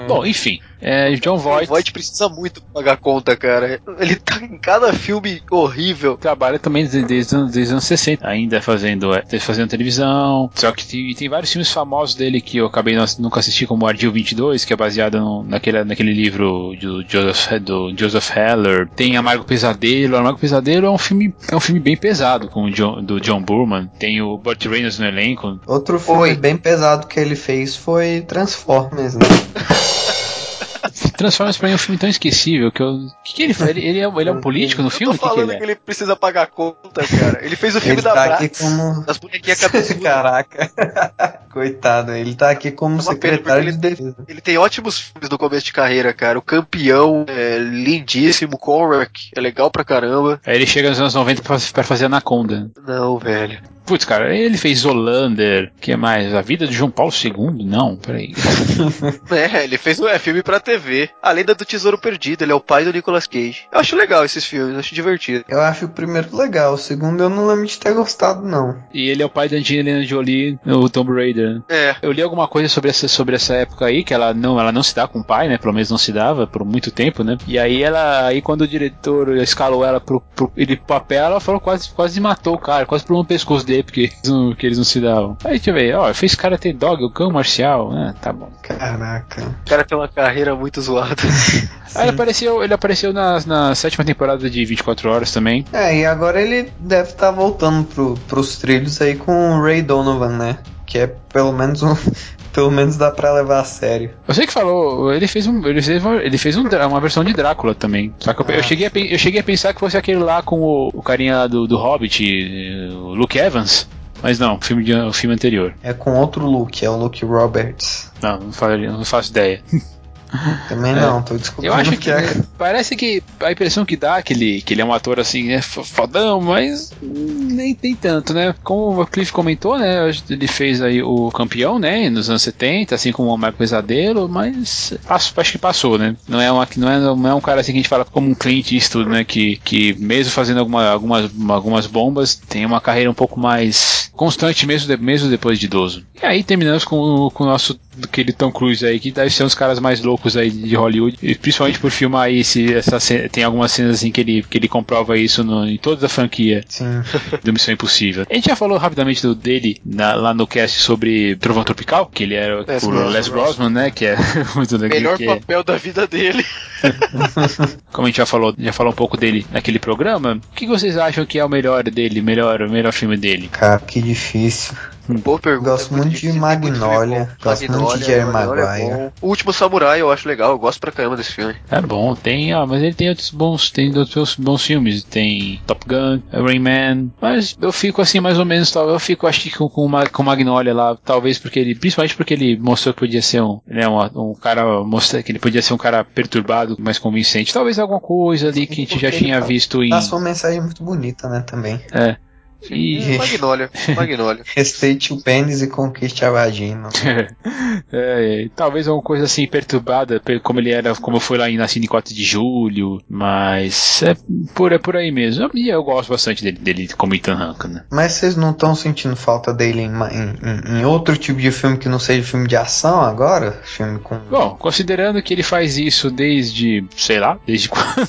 A: Bom, enfim, é, John
B: O
A: Voight
B: Voight precisa muito pagar conta, cara. Ele tá em cada filme horrível.
A: trabalha também desde, desde, os- desde os anos 60, ainda fazendo, é, fazendo televisão. Só que tem, tem vários filmes famosos dele que eu acabei não, nunca assisti, como Ardil 22, que é baseado no, naquele, naquele livro do Joseph, do Joseph Heller. Tem Amargo Pesadelo. Amargo Pesadelo é um filme, é um filme bem pesado, com o John, do John Burman. Tem o Burt Reynolds no elenco.
C: Outro filme
B: Oi.
C: bem pesado que ele fez foi Transformers, né? <laughs>
A: Transformers pra mim é um filme tão esquecível que eu. O que, que ele faz? Ele, ele, é, ele é um político no filme?
B: Eu tô
A: que, que
B: falando
A: ele
B: que
A: é?
B: ele precisa pagar conta, cara. Ele fez o filme
C: Ele
B: da
C: tá aqui
B: Bratz,
C: como.
B: das bonequinhas cabeçudas. <laughs>
C: Caraca. <laughs> Coitado, ele tá aqui como
B: É
C: secretário de defesa.
B: Ele tem ótimos filmes no começo de carreira, cara. O Campeão é lindíssimo, Korak é legal pra caramba.
A: Aí ele chega nos anos 90 pra, pra fazer Anaconda.
B: Não, velho.
A: Putz, cara, ele fez Zolander. que mais? A vida de João Paulo II? Não, peraí. <laughs>
B: É, ele fez um é, filme pra TV. A Lenda do Tesouro Perdido, ele é o pai do Nicolas Cage. Eu acho legal esses filmes, acho divertido.
C: Eu acho o primeiro legal, o segundo eu não lembro de ter gostado, não.
A: E ele é o pai da Angelina Jolie no Tomb Raider.
B: É,
A: Eu li alguma coisa sobre essa, sobre essa época aí, que ela não, ela não se dá com o pai, né? Pelo menos não se dava por muito tempo, né? E aí ela, aí quando o diretor escalou ela pro, pro ele pro papel, ela falou quase, quase matou o cara, quase pulou no pescoço dele, porque eles não, que eles não se davam. Aí deixa eu ver, ó, fez cara ter dog, o cão marcial, né? Tá bom.
C: Caraca.
B: o cara tem uma carreira muito zoada.
A: Aí ele apareceu, ele apareceu na, na sétima temporada de 24 horas também.
C: É, e agora ele deve estar voltando pro, pros trilhos aí com o Ray Donovan, né? Que é pelo menos um. <laughs> Pelo menos dá pra levar a sério.
A: Eu sei que falou, ele fez um, ele fez, uma- ele fez um, uma versão de Drácula também. Só que eu, eu
C: Ah.
A: cheguei, a, eu cheguei a pensar que fosse aquele lá com o, o carinha lá do, do Hobbit, o Luke Evans. Mas não, o filme, de, o filme anterior.
C: É com outro Luke, é o Luke Roberts.
A: Não, não, faria- não faço ideia. <laughs>
C: Também não, tô desculpando
A: Eu acho que
C: é.
A: parece que a impressão que dá é que ele, que ele é um ator assim, né, fo- fodão, mas nem tem tanto, né? Como o Cliff comentou, né, ele fez aí o campeão, né, nos anos 70, assim como o Marco Pesadelo, mas acho que passou, né? Não é, uma, não, é, não é um cara assim que a gente fala como um Clint Eastwood, né, que, que mesmo fazendo alguma, algumas, algumas bombas, tem uma carreira um pouco mais constante mesmo, mesmo depois de idoso. E aí terminamos com, o- com o nosso aquele Tom Cruise aí, que deve ser um dos caras mais loucos aí de Hollywood, e principalmente por filmar aí esse, essa, ce- tem algumas cenas assim que ele, que ele comprova isso no- em toda a franquia
C: Sim.
A: do Missão Impossível. A gente já falou rapidamente do, dele na- lá no cast sobre Trovão Tropical, que ele era
B: Les
A: o
B: Brosnan.
A: Les Brosnan, né, que é <laughs> muito legal.
B: Melhor
A: que é-
B: papel da vida dele. <laughs>
A: como a gente já falou, já falou um pouco dele naquele programa, o que vocês acham que é o melhor dele, melhor, o melhor filme dele?
C: Cara, que difícil.
B: Boa pergunta.
C: Gosto muito de
B: muito filme
C: Magnolia, gosto muito de Jerry
B: Magnolia é
C: Maguire.
B: bom. O Último Samurai eu acho legal, eu gosto pra caramba desse filme.
A: É bom, tem, ó, mas ele tem outros bons, tem outros bons filmes, tem Top Gun, Rain Man, mas eu fico assim mais ou menos, tal, eu fico acho que com, com, Ma- com Magnolia lá, talvez porque ele, principalmente porque ele mostrou que podia ser um, né, um, um cara, mostra que ele podia ser um cara perturbado, mais convincente, talvez alguma coisa ali que a gente já tinha
C: tá-
A: visto em,
C: Passa uma mensagem muito bonita, né, também.
A: é, e,
B: É, Magnolia, <laughs> Magnolia.
C: Respeite o pênis e conquiste a vagina. <laughs>
A: É, talvez alguma coisa assim perturbada, pe- como ele era, como foi lá em Nascido em 4 de julho, mas é por, é por aí mesmo. E eu gosto bastante dele, dele como Ethan Hawke, né?
C: Mas vocês não estão sentindo falta dele em- em- em outro tipo de filme que não seja filme de ação agora? Filme com.
A: Bom, considerando que ele faz isso desde, sei lá, desde <laughs> quando?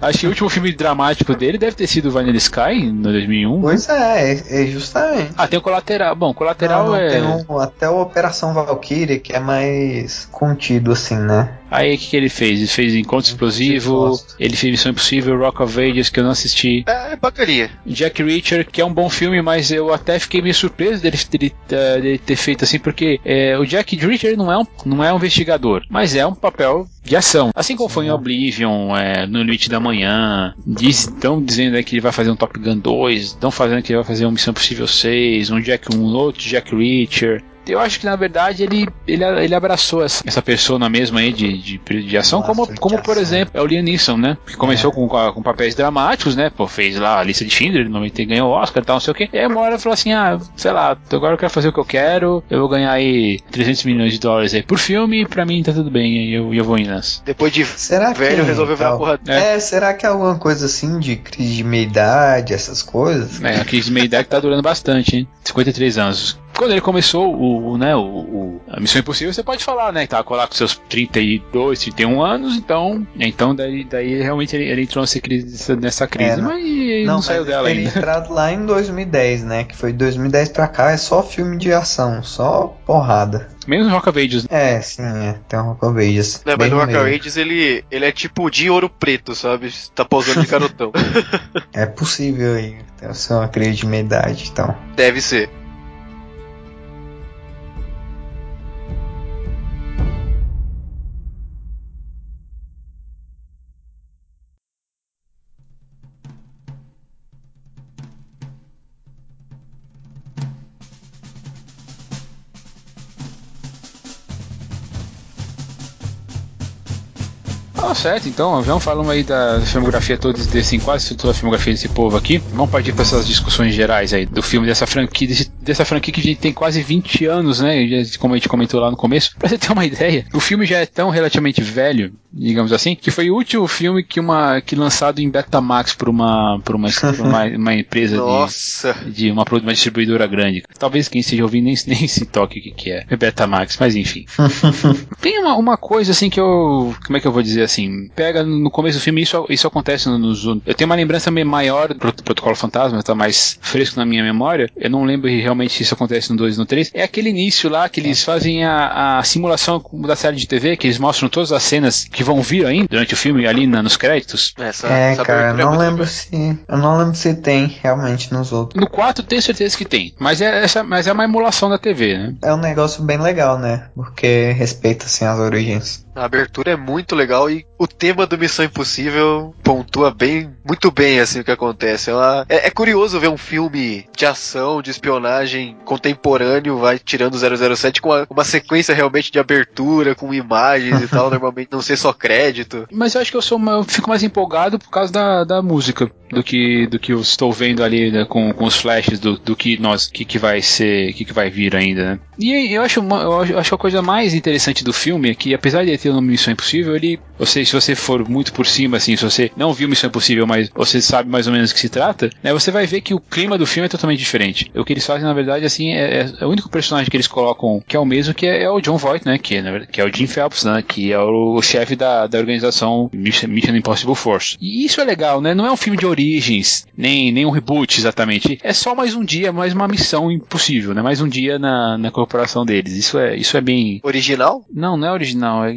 A: Acho que o último filme dramático dele deve ter sido Vanilla Sky, no 2001.
C: Pois é, é, é justamente.
A: Ah, tem o Colateral. Bom, Colateral
C: Não, não,
A: é.
C: Tem um- até o Operação Valkyrie, que é mais contido, assim, né?
A: Aí o que, que ele fez? Ele fez Encontro Explosivo, ele fez Missão Impossível, Rock of Ages, que eu não assisti.
B: É, é bacaninha.
A: Jack Reacher, que é um bom filme, mas eu até fiquei meio surpreso dele, dele, eh, dele ter feito assim, porque eh, o Jack Reacher não é, um, não é um investigador, mas é um papel de ação. Assim como foi em Oblivion, eh, No Limite da Manhã, estão dizendo aí que ele vai fazer um Top Gun 2, estão fazendo que ele vai fazer um Missão Possível 6, um, Jack, um outro Jack Reacher. Eu acho que na verdade ele, ele, ele abraçou essa, essa persona mesmo aí de, de, de ação,
C: Nossa,
A: como,
C: de
A: como por
C: ação.
A: exemplo é o Liam Neeson, né? Que começou
C: É.
A: com, com, papéis dramáticos, né? Pô, fez lá a lista de Schindler, no momento ganhou o Oscar e tal, não sei o quê. E aí uma hora falou assim: ah, sei lá, agora eu quero fazer o que eu quero, eu vou ganhar aí 300 milhões de dólares aí por filme, e pra mim tá tudo bem, e eu, eu vou indo nessa.
B: Depois de
C: Será que.
B: velho, resolveu ver a porra
A: É.
C: É, será que é alguma coisa assim de crise de meia-idade, essas coisas?
A: É, a crise de meia-idade tá durando bastante, hein? 53 anos. Quando ele começou o, o, né, o, o- a Missão Impossível, você pode falar, né? Que tava lá com seus 32, 31 anos, então. Então daí, daí realmente ele, ele entrou nessa crise, nessa crise,
C: É, não-
A: mas ele não, saiu
C: mas
A: dela
C: ele
A: ainda.
C: teria entrado lá em 2010, né? Que foi de 2010 pra cá, é só filme de ação, só porrada.
A: Menos Rock of Ages, né?
C: É, sim, é. Tem um Rock of Ages.
B: Né, mas no Rock
C: meio.
B: Ages ele, ele é tipo de ouro preto, sabe? Tá pausando de <laughs> garotão.
C: É possível aí. Deve ser uma crise de meia-idade, então.
B: Deve ser.
A: Ah, certo, então vamos falando aí da filmografia toda desse, quase toda a filmografia desse povo aqui. Vamos partir para essas discussões gerais aí do filme dessa franquia, desse, dessa franquia que a gente tem quase 20 anos, né? Como a gente comentou lá no começo. <laughs> Pra você ter uma ideia, o filme já é tão relativamente velho, digamos assim, que foi o último filme que uma que lançado em Betamax por uma por uma, por uma, <laughs> uma, empresa
B: Nossa.
A: de, de uma, uma distribuidora grande. Talvez quem esteja ouvindo nem, nem se toque o que, que é. É Betamax, mas enfim. <laughs> tem uma, uma coisa assim que eu. Como é que eu vou dizer assim? Pega no começo do filme, isso, isso acontece nos. Eu tenho uma lembrança maior do Protocolo Fantasma, tá mais fresco na minha memória. Eu não lembro realmente se isso acontece no 2 e no 3. É aquele início lá que eles fazem a, a simulação da série de TV, que eles mostram todas as cenas que vão vir ainda durante o filme ali na, nos créditos.
C: Essa, é, essa cara, eu não é lembro se. Eu não lembro se tem realmente nos outros.
A: No 4 tenho certeza que tem. Mas é, essa, mas é uma emulação da TV, né?
C: É um negócio bem legal, né? Porque respeita assim as origens.
B: A abertura é muito legal e o tema do Missão Impossível pontua bem, muito bem assim o que acontece. Ela, é, é, curioso ver um filme de ação, de espionagem contemporâneo, vai tirando 007 com uma, uma sequência realmente de abertura, com imagens e tal, <laughs> normalmente não ser só crédito.
A: Mas eu acho que eu sou eu fico mais empolgado por causa da, da música do que do que eu estou vendo ali né, com, com os flashes do, do que nós que, que vai ser, que, que vai vir ainda, né? E eu acho, eu acho a coisa mais interessante do filme é que apesar de ter o nome Missão Impossível, ele, você, se você for muito por cima, assim, se você não viu Missão Impossível, mas você sabe mais ou menos do que se trata, né, você vai ver que o clima do filme é totalmente diferente. O que eles fazem, na verdade, assim, é, é, é o único personagem que eles colocam que é o mesmo, que é, é o John Voight, né, que é, que é o Jim Phelps, né, que é o, o chefe da, da organização Mission, Impossible Force. E isso é legal, né, não é um filme de origens, nem, nem um reboot exatamente, é só mais um dia, mais uma missão impossível, né, mais um dia na, na corporação deles. Isso é, isso é bem...
B: Original?
A: Não, não é original, é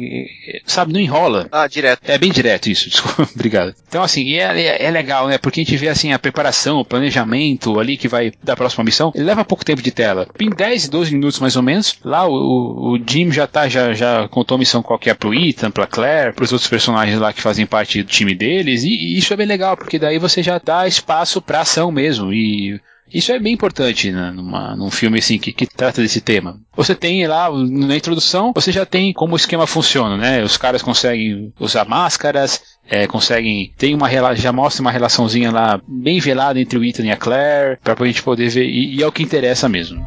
A: sabe, não enrola.
B: Ah, direto.
A: É bem direto isso, <laughs> desculpa, obrigado. Então, assim, é, é, é, legal, né? Porque a gente vê, assim, a preparação, o planejamento ali que vai da próxima missão, ele leva pouco tempo de tela. Em 10, 12 minutos mais ou menos, lá o, o Jim já tá, já, já contou a missão qualquer pro Ethan, pra Claire, pros outros personagens lá que fazem parte do time deles, e, e isso é bem legal, porque daí você já dá espaço pra ação mesmo, e isso é bem importante né, numa, num filme assim que, que, trata desse tema. Você tem lá na introdução, você já tem como o esquema funciona, né? Os caras conseguem usar máscaras, é, conseguem tem uma já mostra uma relaçãozinha lá bem velada entre o Ethan e a Claire para a gente poder ver e, e é o que interessa mesmo.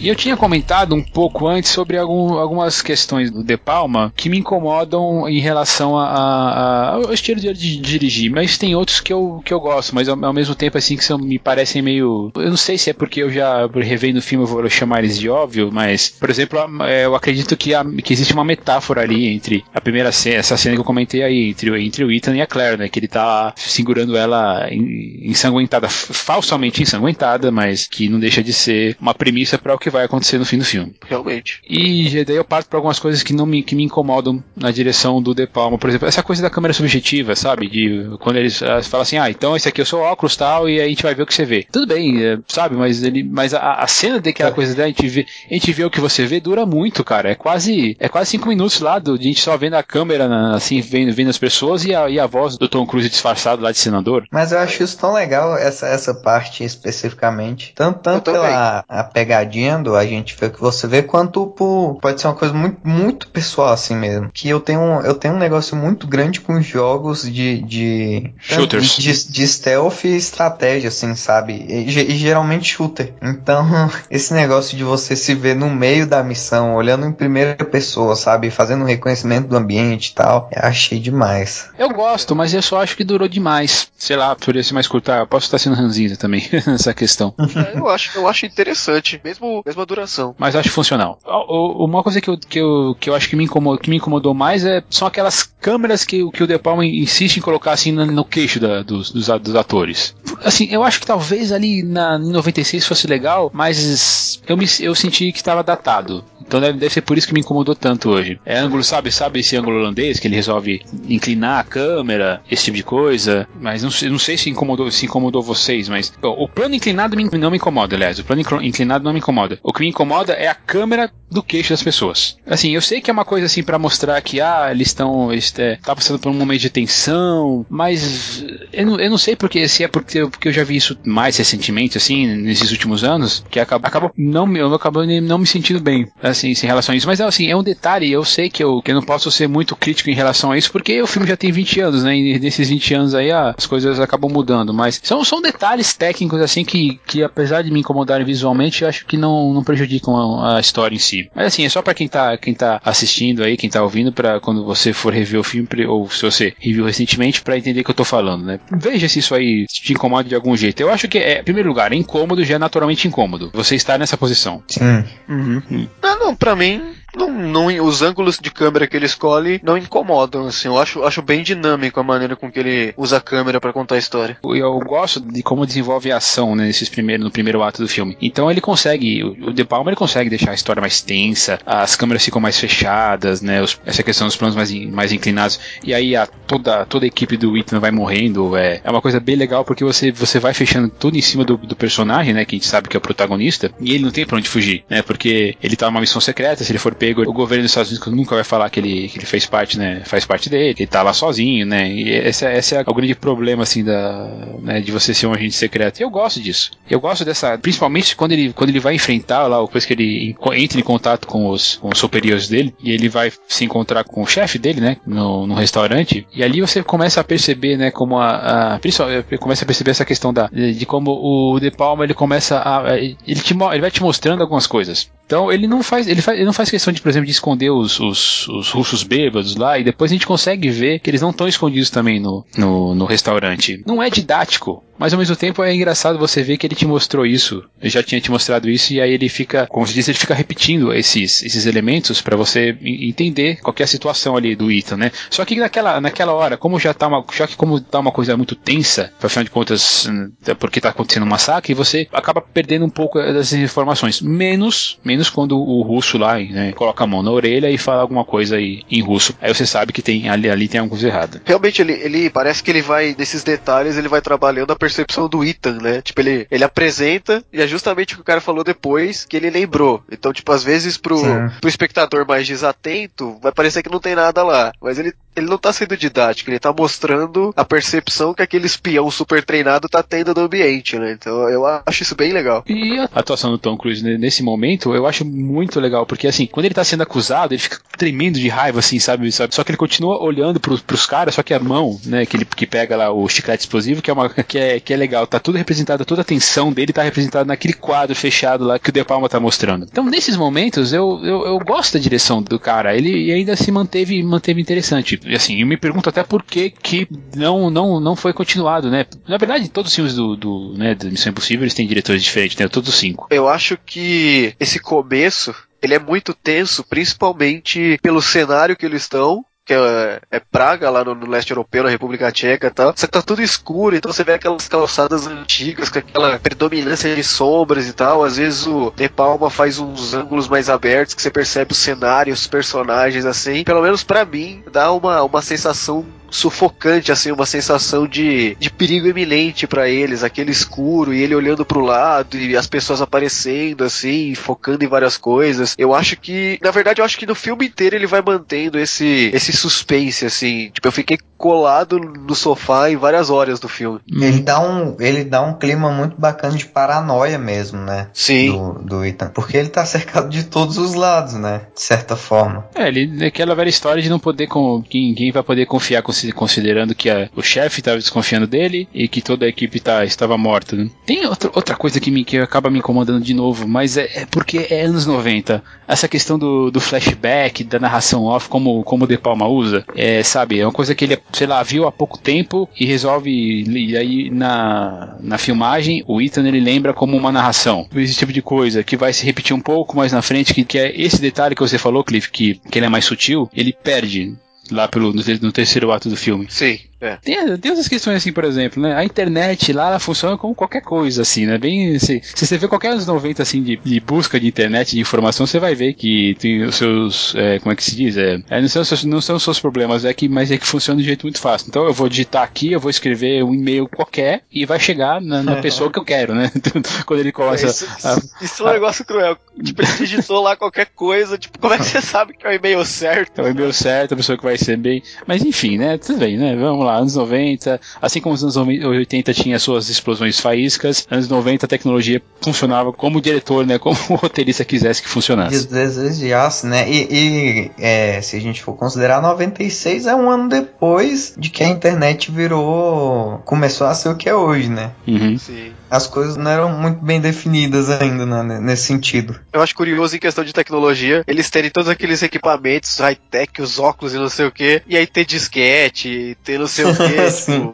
A: E eu tinha comentado um pouco antes sobre algum, algumas questões do De Palma que me incomodam em relação a, a, ao estilo de, de, dirigir, mas tem outros que eu, que eu gosto, mas ao, ao, mesmo tempo assim que são, me parecem meio. Eu não sei se é porque eu já revendo o filme eu vou chamar eles de óbvio, mas, por exemplo, é, eu acredito que, a, que existe uma metáfora ali entre a primeira cena, essa cena que eu comentei aí, entre, entre o Ethan e a Claire, né? Que ele tá segurando ela ensanguentada, falsamente ensanguentada, mas que não deixa de ser uma premissa para o que que vai acontecer no fim do filme.
B: Realmente.
A: E daí eu parto para algumas coisas que não me, que me incomodam na direção do De Palma. Por exemplo, essa coisa da câmera subjetiva, sabe? De quando eles falam assim, ah, então esse aqui eu sou óculos tal, e aí a gente vai ver o que você vê. Tudo bem, é, sabe? Mas ele, mas a, a cena daquela é. coisa da gente vê, a gente vê o que você vê dura muito, cara. É quase, é quase cinco minutos lá do, de a gente só vendo a câmera, na, assim, vendo, vendo as pessoas e a, e a voz do Tom Cruise disfarçado lá de senador.
C: Mas eu acho isso tão legal, essa, essa parte especificamente. Tanto, tanto pela a pegadinha vendo, a gente vê o que você vê, quanto por, pode ser uma coisa muito, muito pessoal assim mesmo. Que eu tenho, eu tenho um negócio muito grande com jogos de. de
A: Shooters.
C: De, de stealth e estratégia, assim, sabe? E, e, geralmente shooter. Então, <laughs> esse negócio de você se ver no meio da missão, olhando em primeira pessoa, sabe? Fazendo um reconhecimento do ambiente e tal, eu achei demais.
A: Eu gosto, mas eu só acho que durou demais. Sei lá, poderia ser mais curto. Ah, posso estar sendo ranzinza também <laughs> nessa questão.
B: É, eu, acho, eu acho interessante. Mesmo mesma duração.
A: Mas acho funcional. Uma coisa que eu, que eu, que eu acho que me, incomodou, que me incomodou mais é, são aquelas câmeras que, que o De Palma insiste em colocar assim no, no queixo da, dos, dos, dos, atores. Assim, eu acho que talvez ali na, em 96 fosse legal, mas eu, me, eu senti que estava datado. Então deve, deve ser por isso que me incomodou tanto hoje. É ângulo, sabe, sabe esse ângulo holandês que ele resolve inclinar a câmera, esse tipo de coisa. Mas não, não sei se incomodou, se incomodou vocês, mas ó, o plano inclinado me, não me incomoda, aliás. O plano inclinado não me incomoda. O que me incomoda é a câmera do queixo das pessoas. Assim, eu sei que é uma coisa assim para mostrar que ah, eles estão é, tá passando por um momento de tensão, mas eu não, eu não sei porque se é porque, porque eu já vi isso mais recentemente assim, nesses últimos anos, que acaba, acaba não eu acabo não me sentindo bem assim em relação a isso, mas assim, é um detalhe, eu sei que eu, que eu não posso ser muito crítico em relação a isso porque o filme já tem 20 anos, né? E nesses 20 anos aí ah, as coisas acabam mudando, mas são, são detalhes técnicos assim que, que apesar de me incomodarem visualmente, eu acho que não, não prejudicam a, a história em si. Mas assim, é só para quem tá, quem tá assistindo aí, quem tá ouvindo, para quando você for rever o filme, ou se você reviu recentemente, para entender o que eu tô falando, né? Veja se isso aí te incomoda de algum jeito. Eu acho que é, em primeiro lugar, é incômodo, já é naturalmente incômodo. Você estar nessa posição.
C: Sim.
B: Uhum. Hum. Ah, não, pra mim, não, não, os ângulos de câmera que ele escolhe não incomodam, assim. Eu acho, acho bem dinâmico a maneira com que ele usa a câmera para contar a história.
A: Eu gosto de como desenvolve a ação né, nesses primeiros, no primeiro ato do filme. Então ele consegue, o, De Palma ele consegue deixar a história mais tensa, as câmeras ficam mais fechadas, né? Os, essa questão dos planos mais, mais inclinados. E aí a, toda, toda a equipe do Ethan vai morrendo. É, é uma coisa bem legal porque você, você vai fechando tudo em cima do, do personagem, né? Que a gente sabe que é o protagonista. E ele não tem pra onde fugir, né? Porque ele tá numa missão secreta, se ele for pego, o governo dos Estados Unidos nunca vai falar que ele, que ele fez parte, né? Faz parte dele, que ele tá lá sozinho, né? E esse, esse é o grande problema, assim, da, né, de você ser um agente secreto. E eu gosto disso. Eu gosto dessa, principalmente quando ele, quando ele vai enfrentar lá, depois que ele entra em contato com os, com os superiores dele, e ele vai se encontrar com o chefe dele, né? No, no restaurante. E ali você começa a perceber, né? Como a, a principalmente começa a perceber essa questão da, de, de como o De Palma ele começa a, ele, te, ele vai te mostrando algumas coisas. Então ele não faz, ele, faz, ele não faz questão de, por exemplo, de esconder os, os, os russos bêbados lá, e depois a gente consegue ver que eles não estão escondidos também no, no, no, restaurante. Não é didático, mas ao mesmo tempo é engraçado você ver que ele te mostrou isso. Ele já tinha te mostrado isso, e aí ele fica, como se diz, ele fica repetindo esses, esses elementos para você entender qual é situação ali do Ethan, né? Só que naquela, naquela hora, como já tá uma, já que como tá uma coisa muito tensa, afinal de contas, é porque tá acontecendo um massacre, você acaba perdendo um pouco das informações. Menos, menos menos quando o russo lá né, coloca a mão na orelha e fala alguma coisa aí em russo. Aí você sabe que tem ali, ali tem alguma coisa errada.
B: Realmente, ele, ele parece que ele vai, desses detalhes, ele vai trabalhando a percepção do Ethan, né? Tipo, ele, ele apresenta e é justamente o que o cara falou depois que ele lembrou. Então, tipo, às vezes pro, pro espectador mais desatento, vai parecer que não tem nada lá. Mas ele, ele não tá sendo didático, ele tá mostrando a percepção que aquele espião super treinado tá tendo no ambiente, né? Então eu acho isso bem legal.
A: E a atuação do Tom Cruise nesse momento, eu acho muito legal, porque assim, quando ele tá sendo acusado, ele fica tremendo de raiva, assim, sabe? sabe? Só que ele continua olhando pros, pros caras, só que a mão, né, que ele que pega lá o chiclete explosivo, que é uma <laughs> que é, que é legal, tá tudo representado, toda a atenção dele tá representada naquele quadro fechado lá que o De Palma tá mostrando. Então, nesses momentos, eu, eu, eu gosto da direção do cara, ele ainda se manteve, manteve interessante. E assim, eu me pergunto até por que que não, não, não foi continuado, né? Na verdade, todos os filmes do, do, né, da Missão Impossível, eles têm diretores diferentes, né? Todos os cinco.
B: Eu acho que esse começo ele é muito tenso, principalmente pelo cenário que eles estão que é, é, Praga, lá no, no, leste europeu, na República Tcheca e tal. Só que tá tudo escuro, então você vê aquelas calçadas antigas, com aquela predominância de sombras e tal. Às vezes o De Palma faz uns ângulos mais abertos, que você percebe o cenário, os personagens, assim. Pelo menos para mim, dá uma, uma sensação sufocante, assim, uma sensação de, de perigo iminente para eles, aquele escuro e ele olhando pro lado e as pessoas aparecendo, assim, focando em várias coisas. Eu acho que, na verdade, eu acho que no filme inteiro ele vai mantendo esse, esse suspense, assim. Tipo, eu fiquei colado no sofá em várias horas do filme.
C: Ele dá um, ele dá um clima muito bacana de paranoia mesmo, né?
B: Sim.
C: Do, do Ethan. Porque ele tá cercado de todos os lados, né? De certa forma.
A: É, ele, aquela velha história de não poder, com, que ninguém vai poder confiar com considerando que a, o chefe estava desconfiando dele e que toda a equipe tá, estava morta. Né? Tem outra, outra coisa que, me, que acaba me incomodando de novo, mas é, é porque é anos 90. Essa questão do, do flashback, da narração off, como, como o De Palma usa, é, sabe, é uma coisa que ele, sei lá, viu há pouco tempo e resolve, e aí na, na filmagem, o Ethan ele lembra como uma narração. Esse tipo de coisa que vai se repetir um pouco mais na frente, que, que é esse detalhe que você falou, Cliff, que, que ele é mais sutil, ele perde lá pelo no, terceiro ato do filme.
B: Sim. É.
A: Tem, tem outras questões assim, por exemplo, né? A internet lá ela funciona como qualquer coisa, assim, né? Bem, se, se você vê qualquer anos 90 assim de, de busca de internet, de informação, você vai ver que tem os seus. é, como é que se diz? É, é, não, são, os seus- não são os seus problemas, é que, mas é que funciona de jeito muito fácil. Então eu vou digitar aqui, eu vou escrever um e-mail qualquer e vai chegar na, na <laughs> pessoa que eu quero, né? <laughs> Quando ele começa.
B: isso,
A: a-
B: isso é um negócio cruel. Tipo, ele digitou lá qualquer coisa, tipo, como é que você sabe que é o e-mail certo?
A: É o e-mail certo, a pessoa que vai receber. Mas enfim, né? Tudo bem, né? Vamos lá, anos 90. Assim como os anos 80 tinha suas explosões faíscas, anos 90 a tecnologia funcionava como o diretor, né? Como o roteirista quisesse que funcionasse.
C: desejasse, né? E, e, é, se a gente for considerar, 96 é um ano depois de que a internet virou. começou a ser o que é hoje, né?
A: Uhum.
B: Sim.
C: As coisas não eram muito bem definidas ainda né, nesse sentido.
B: Eu acho curioso em questão de tecnologia, eles terem todos aqueles equipamentos high-tech, os óculos e não sei o que, e aí ter disquete, ter não sei o que.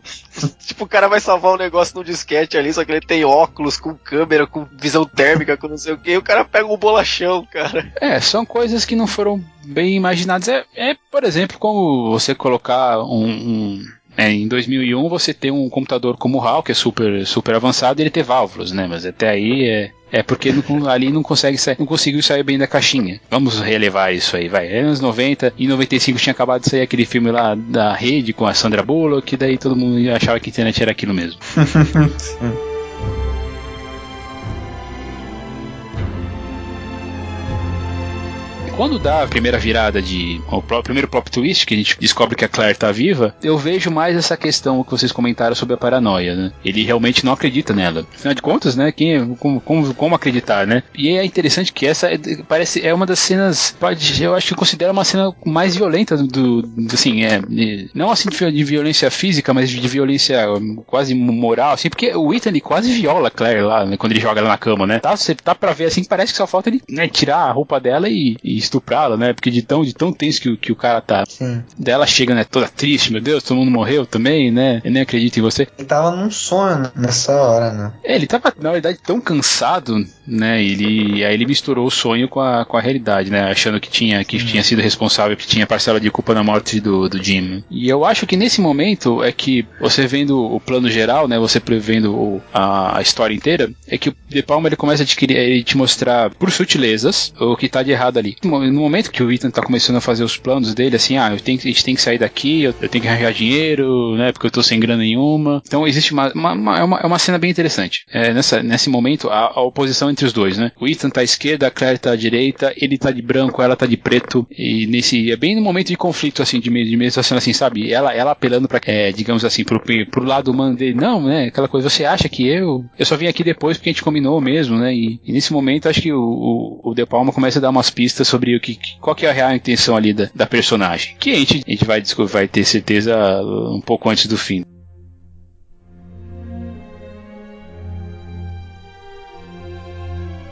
B: <laughs> Tipo, tipo, o cara vai salvar um negócio no disquete ali, só que ele tem óculos, com câmera, com visão térmica, com não sei o que, e o cara pega um bolachão, cara.
A: É, são coisas que não foram bem imaginadas. É, é, por exemplo, como você colocar um. um- é, em 2001 você tem um computador como o HAL, que é super, super avançado, e ele ter válvulas, né? Mas até aí é, é porque não- ali não consegue sair, não conseguiu sair bem da caixinha. Vamos relevar isso aí, vai. É anos 90, em 95 tinha acabado de sair aquele filme lá da rede com a Sandra Bullock, que daí todo mundo achava que a internet era aquilo mesmo.
C: Sim. <laughs>
A: Quando dá a primeira virada de. O primeiro plot twist, que a gente descobre que a Claire tá viva, eu vejo mais essa questão que vocês comentaram sobre a paranoia, né? Ele realmente não acredita nela. Afinal de contas, né? Quem, é- como, como, como acreditar, né? E é interessante que essa é, parece é uma das cenas. Eu acho que eu considero uma cena mais violenta do. do assim, é. não assim de, vi- de violência física, mas de, violência quase moral, assim, porque o Ethan quase viola a Claire lá, né, quando ele joga ela na cama, né? Tá, você tá pra ver assim, parece que só falta ele né, tirar a roupa dela e, e estuprá-la, né? Porque de tão, de tão tenso que, o- que o cara tá.
C: Sim.
A: Dela chega, né, toda triste, meu Deus, todo mundo morreu também, né? Eu nem acredito em você.
C: Ele tava num sonho nessa hora, né?
A: É, ele tava, na verdade, tão cansado, né? Ele, aí ele misturou o sonho com a, com a realidade, né? Achando que tinha, que tinha sido responsável, que tinha parcela de culpa na morte do, do Jim. E eu acho que nesse momento é que você vendo o plano geral, né? Você prevendo o- a, a história inteira, é que o De Palma ele começa a te, querer- ele te mostrar por sutilezas o que tá de errado ali. No momento que o Ethan tá começando a fazer os planos dele, assim, ah, eu tenho, a gente tem que sair daqui, eu, eu tenho que arranjar dinheiro, né? Porque eu tô sem grana nenhuma. Então existe uma, uma, é uma, é uma cena bem interessante. É, nessa, nesse momento, a, a oposição entre os dois, né? O Ethan tá à esquerda, a Claire tá à direita, ele tá de branco, ela tá de preto. E nesse. É bem no momento de conflito, assim, de meio de meio assim, assim, sabe? Ela, ela apelando pra, é, digamos assim, pro, pro lado humano dele. Não, né? Aquela coisa, você acha que eu. Eu só vim aqui depois porque a gente combinou mesmo, né? E, e nesse momento acho que o, o, o De Palma começa a dar umas pistas sobre o que, qual que é a real intenção ali da, da personagem. Que a gente, a gente vai, descobrir- vai ter certeza um pouco antes do fim.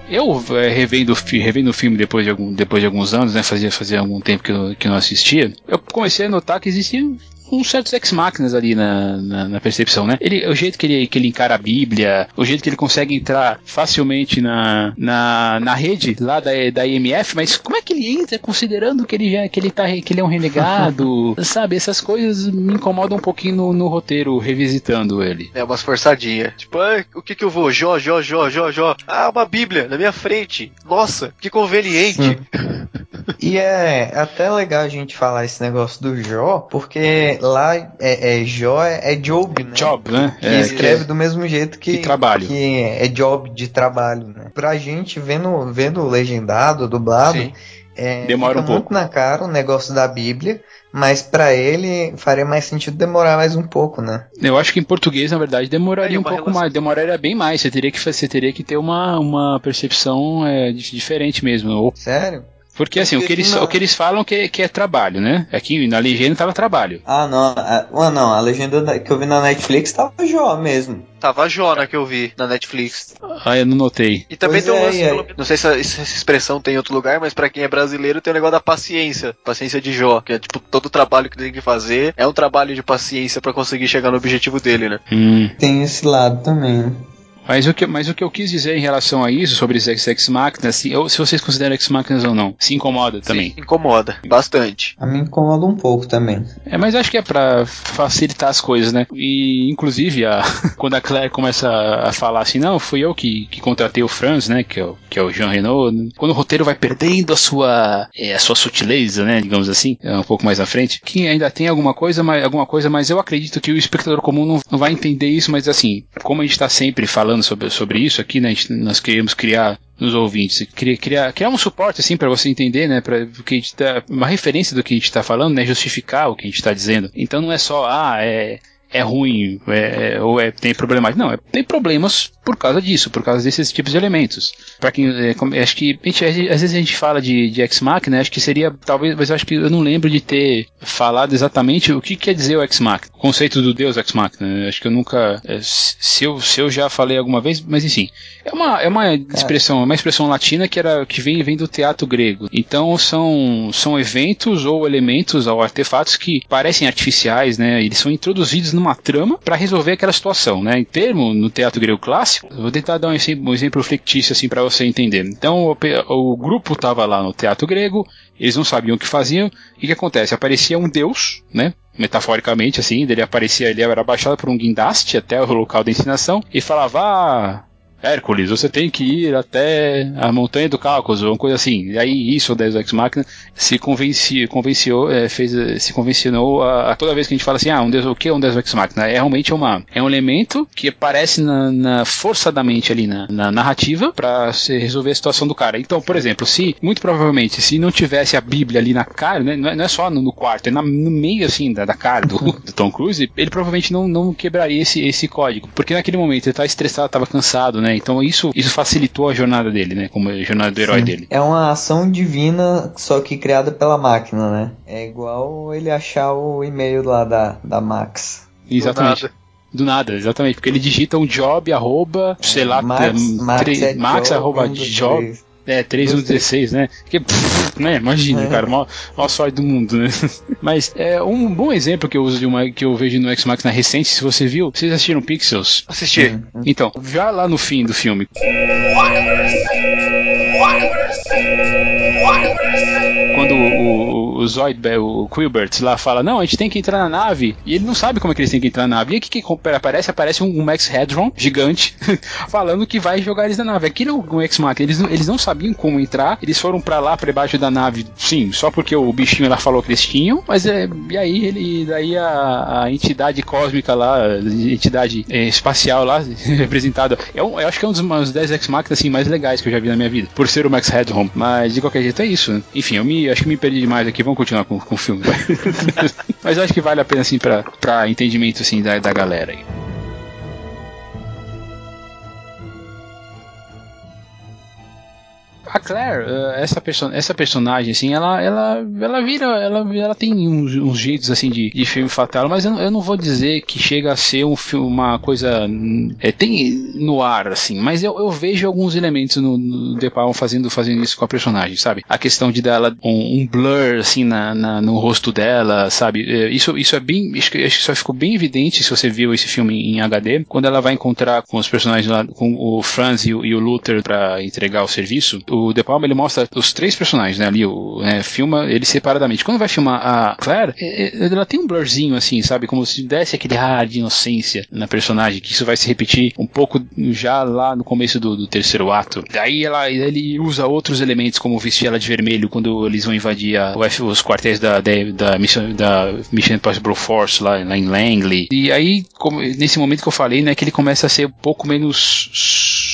A: Eu é, revendo, revendo o filme depois de, algum, depois de alguns anos, né? Fazia, fazia algum tempo que eu, que eu não assistia. Eu comecei a notar que existiam uns certos ex-máquinas ali na, na, na percepção, né? Ele, o jeito que ele, que ele encara a Bíblia, o jeito que ele consegue entrar facilmente na, na, na rede lá da, da IMF, mas como é que ele entra considerando que ele, já, que ele, tá, que ele é um renegado? <laughs> sabe? Essas coisas me incomodam um pouquinho no, no roteiro, revisitando ele.
B: É umas forçadinhas. Tipo, ah, o que que eu vou? Jó, Jó, Jó, Jó, Jó. Ah, uma Bíblia na minha frente. Nossa, que conveniente. <laughs>
C: E é até legal a gente falar esse negócio do Jó, porque lá é, é Jó é, é Job, né?
A: Job, né?
C: Que
A: É,
C: escreve do mesmo jeito que,
A: que trabalho.
C: que é job de trabalho, né? Pra gente vendo, vendo legendado, dublado,
B: Sim.
C: é,
A: Demora
C: fica
A: um pouco.
C: muito na cara o negócio da Bíblia, mas pra ele faria mais sentido demorar mais um pouco, né?
A: Eu acho que em português, na verdade, demoraria
B: Aí,
A: um pouco
B: relação-
A: mais, demoraria bem mais. Você teria que, você teria que ter uma, uma percepção é, di- diferente mesmo. Ou-
C: Sério?
A: Porque assim, o que eles,
C: Não.
A: o que eles falam que, que é trabalho, né? Aqui na legenda tava trabalho.
C: Ah, não. A, ah, não, a legenda da- que eu vi na Netflix tava Jó mesmo.
B: Tava a Jona que eu vi na Netflix.
A: Ah, eu não notei.
B: E também
C: Pois
B: tem um
C: é,
B: lance,
C: aí?
B: pelo não sei se essa, expressão tem em outro lugar, mas pra quem é brasileiro tem o negócio da paciência. Paciência de Jó, que é tipo, todo trabalho que tem que fazer é um trabalho de paciência pra conseguir chegar no objetivo dele, né?
A: Hum.
C: Tem esse lado também, né?
A: Mas o que, mas o que eu quis dizer em relação a isso, sobre os Ex Máquinas, se, se vocês consideram Ex Máquinas ou não, se incomoda também.
B: Sim, incomoda, bastante.
C: A mim incomoda um pouco também.
A: É, mas acho que é pra facilitar as coisas, né? E, inclusive, a, <laughs> quando a Claire começa a falar assim, não, fui eu que, que contratei o Franz, né? Que é o, que é o Jean Renault. Quando o roteiro vai perdendo a sua, é, a sua sutileza, né? Digamos assim, é um pouco mais à frente, que ainda tem alguma coisa, mas, alguma coisa, mas eu acredito que o espectador comum não, não vai entender isso, mas assim, como a gente está sempre falando sobre, sobre isso aqui, né? Gente, nós queremos criar nos ouvintes, criar, criar, criar um suporte assim para você entender, né, para que a gente tá, uma referência do que a gente está falando, né, justificar o que a gente está dizendo. Então não é só ah, é é ruim é, ou é, tem problemas. Não, é, tem problemas por causa disso, por causa desses tipos de elementos. Para quem é, acho que gente, às vezes a gente fala de, de X Machina, acho que seria talvez, mas acho que eu não lembro de ter falado exatamente o que quer dizer o X Machina, o conceito do Deus X Machina. Acho que eu nunca, é, se eu, se eu já falei alguma vez, mas enfim, é uma é uma expressão, uma expressão latina que era que vem vem do teatro grego. Então são são eventos ou elementos ou artefatos que parecem artificiais, né? Eles são introduzidos numa trama para resolver aquela situação, né? Em termo no teatro grego clássico, vou tentar dar um exemplo, um exemplo fictício assim para você entender. Então o, o grupo estava lá no teatro grego, eles não sabiam o que faziam, e o que acontece? Aparecia um deus, né? Metaforicamente, assim, ele aparecia, ele era baixado por um guindaste até o local da ensinação e falava: ah, Hércules, você tem que ir até a montanha do Cáucaso, uma coisa assim. E aí isso, o Deus Ex Machina, se convencia, convenciou, é, fez, se convencionou a, a, toda vez que a gente fala assim, ah, um Deus, o que é um Deus Ex Machina? É realmente uma, é um elemento que aparece na, na forçadamente ali na, na narrativa para resolver a situação do cara. Então, por exemplo, se, muito provavelmente, se não tivesse a Bíblia ali na cara, né, não, é, não é só no, no, quarto, é na, no meio, assim, da, da cara do, do, Tom Cruise, ele provavelmente não, não quebraria esse, esse código. Porque naquele momento ele tá estressado, tava cansado, né? Então isso, isso facilitou a jornada dele, né? Como a jornada do herói
C: Sim.
A: dele.
C: É uma ação divina, só que criada pela máquina, né? É igual ele achar o e-mail lá da, da Max.
A: Exatamente. Do nada, exatamente. Porque ele digita um job, arroba, sei lá,
C: Max, Max, é
A: Max
C: job,
A: arroba
C: um dos
A: job.
C: três.
A: É, 3116, né? Que, pff, né? Imagina,
C: É.
A: cara, maior, maior sorte do mundo, né? <laughs> Mas é um bom exemplo que eu uso de uma que eu vejo no X Max na recente, se você viu, vocês assistiram Pixels?
B: Assisti.
A: Então, já lá no fim do filme, quando o, o, o Zoid, o Quilbert lá fala, não, a gente tem que entrar na nave, e ele não sabe como é que eles têm que entrar na nave. E o que, que aparece? Aparece um, Max Hedron gigante <laughs> falando que vai jogar eles na nave. Aquilo é um X Machina, eles, eles não sabiam como entrar, eles foram pra lá, pra baixo da nave, sim, só porque o bichinho lá falou que eles tinham, mas é, e aí ele, daí a, a entidade cósmica lá, a entidade é, espacial lá, <laughs> representada, é eu acho que é um dos, uns 10 X Machina assim, mais legais que eu já vi na minha vida, por ser o Max Headroom, mas de qualquer jeito é isso? Enfim, eu me, acho que me perdi demais aqui, vamos continuar com, com o filme, <laughs> mas eu acho que vale a pena, assim, pra, pra entendimento, assim, da, da galera aí. A Claire, eh, essa, perso essa personagem, assim, ela, ela, ela vira, ela, ela tem uns, uns jeitos, assim, de, de filme fatal, mas eu, eu não vou dizer que chega a ser um filme, uma coisa, é, tem no ar, assim, mas eu, eu vejo alguns elementos no, no The Palm fazendo, fazendo isso com a personagem, sabe? A questão de dela, um, um blur, assim, na, na- no rosto dela, sabe? Eh, Isso, isso é bem, acho que, só ficou bem evidente se você viu esse filme em HD, quando ela vai encontrar com os personagens lá, com o Franz e o, e o Luther pra entregar o serviço, o De Palma ele mostra os três personagens, né, ali, o, né, filma eles separadamente. Quando vai filmar a Claire, é- é- ela tem um blurzinho assim, sabe, como se desse aquele ar de inocência na personagem, que isso vai se repetir um pouco já lá no começo do, do terceiro ato. Daí ela, ele usa outros elementos, como vestir ela de vermelho quando eles vão invadir a- o os quartéis da, da, da, Mission, da Mission Impossible Force lá, lá em Langley. E aí, como- nesse momento que eu falei, né, que ele começa a ser um pouco menos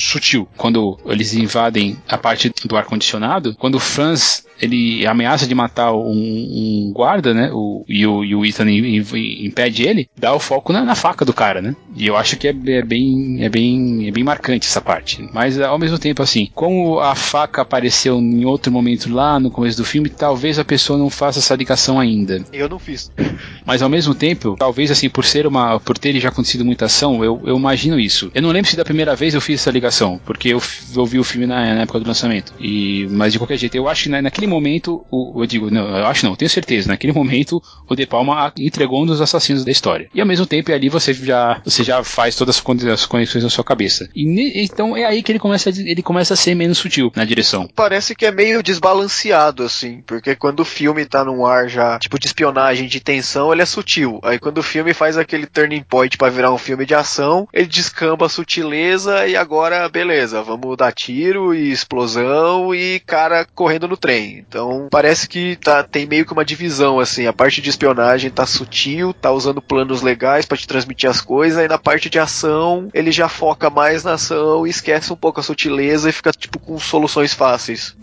A: sutil. Quando eles invadem a parte do ar-condicionado, quando o Franz ele ameaça de matar um, um guarda, né? O, e, o, e o Ethan im- im- impede ele, dá o foco na, na faca do cara, né? E eu acho que é, é bem, é, bem, é bem marcante essa parte. Mas ao mesmo tempo, assim, como a faca apareceu em outro momento lá no começo do filme, talvez a pessoa não faça essa ligação ainda.
B: Eu não fiz. <laughs>
A: Mas ao mesmo tempo, talvez assim, por ser uma. por ter já acontecido muita ação, eu, eu imagino isso. Eu não lembro se da primeira vez eu fiz essa ligação porque eu, eu vi o filme na, na, época do lançamento. E, mas de qualquer jeito, eu acho que na, naquele momento, o, eu digo, não, eu acho não, tenho certeza, naquele momento o De Palma entregou um dos assassinos da história. E ao mesmo tempo ali você já, você já faz todas as conexões na sua cabeça. E ne, então é aí que ele começa, ele começa a ser menos sutil na direção.
B: Parece que é meio desbalanceado, assim, porque quando o filme tá num ar já, tipo, de espionagem, de tensão, ele é sutil. Aí quando o filme faz aquele turning point para virar um filme de ação, ele descamba a sutileza e agora, beleza, vamos dar tiro e explosão e cara correndo no trem. Então parece que tá, tem meio que uma divisão, assim, a parte de espionagem tá sutil, tá usando planos legais para te transmitir as coisas, e na parte de ação ele já foca mais na ação e esquece um pouco a sutileza e fica tipo com soluções fáceis.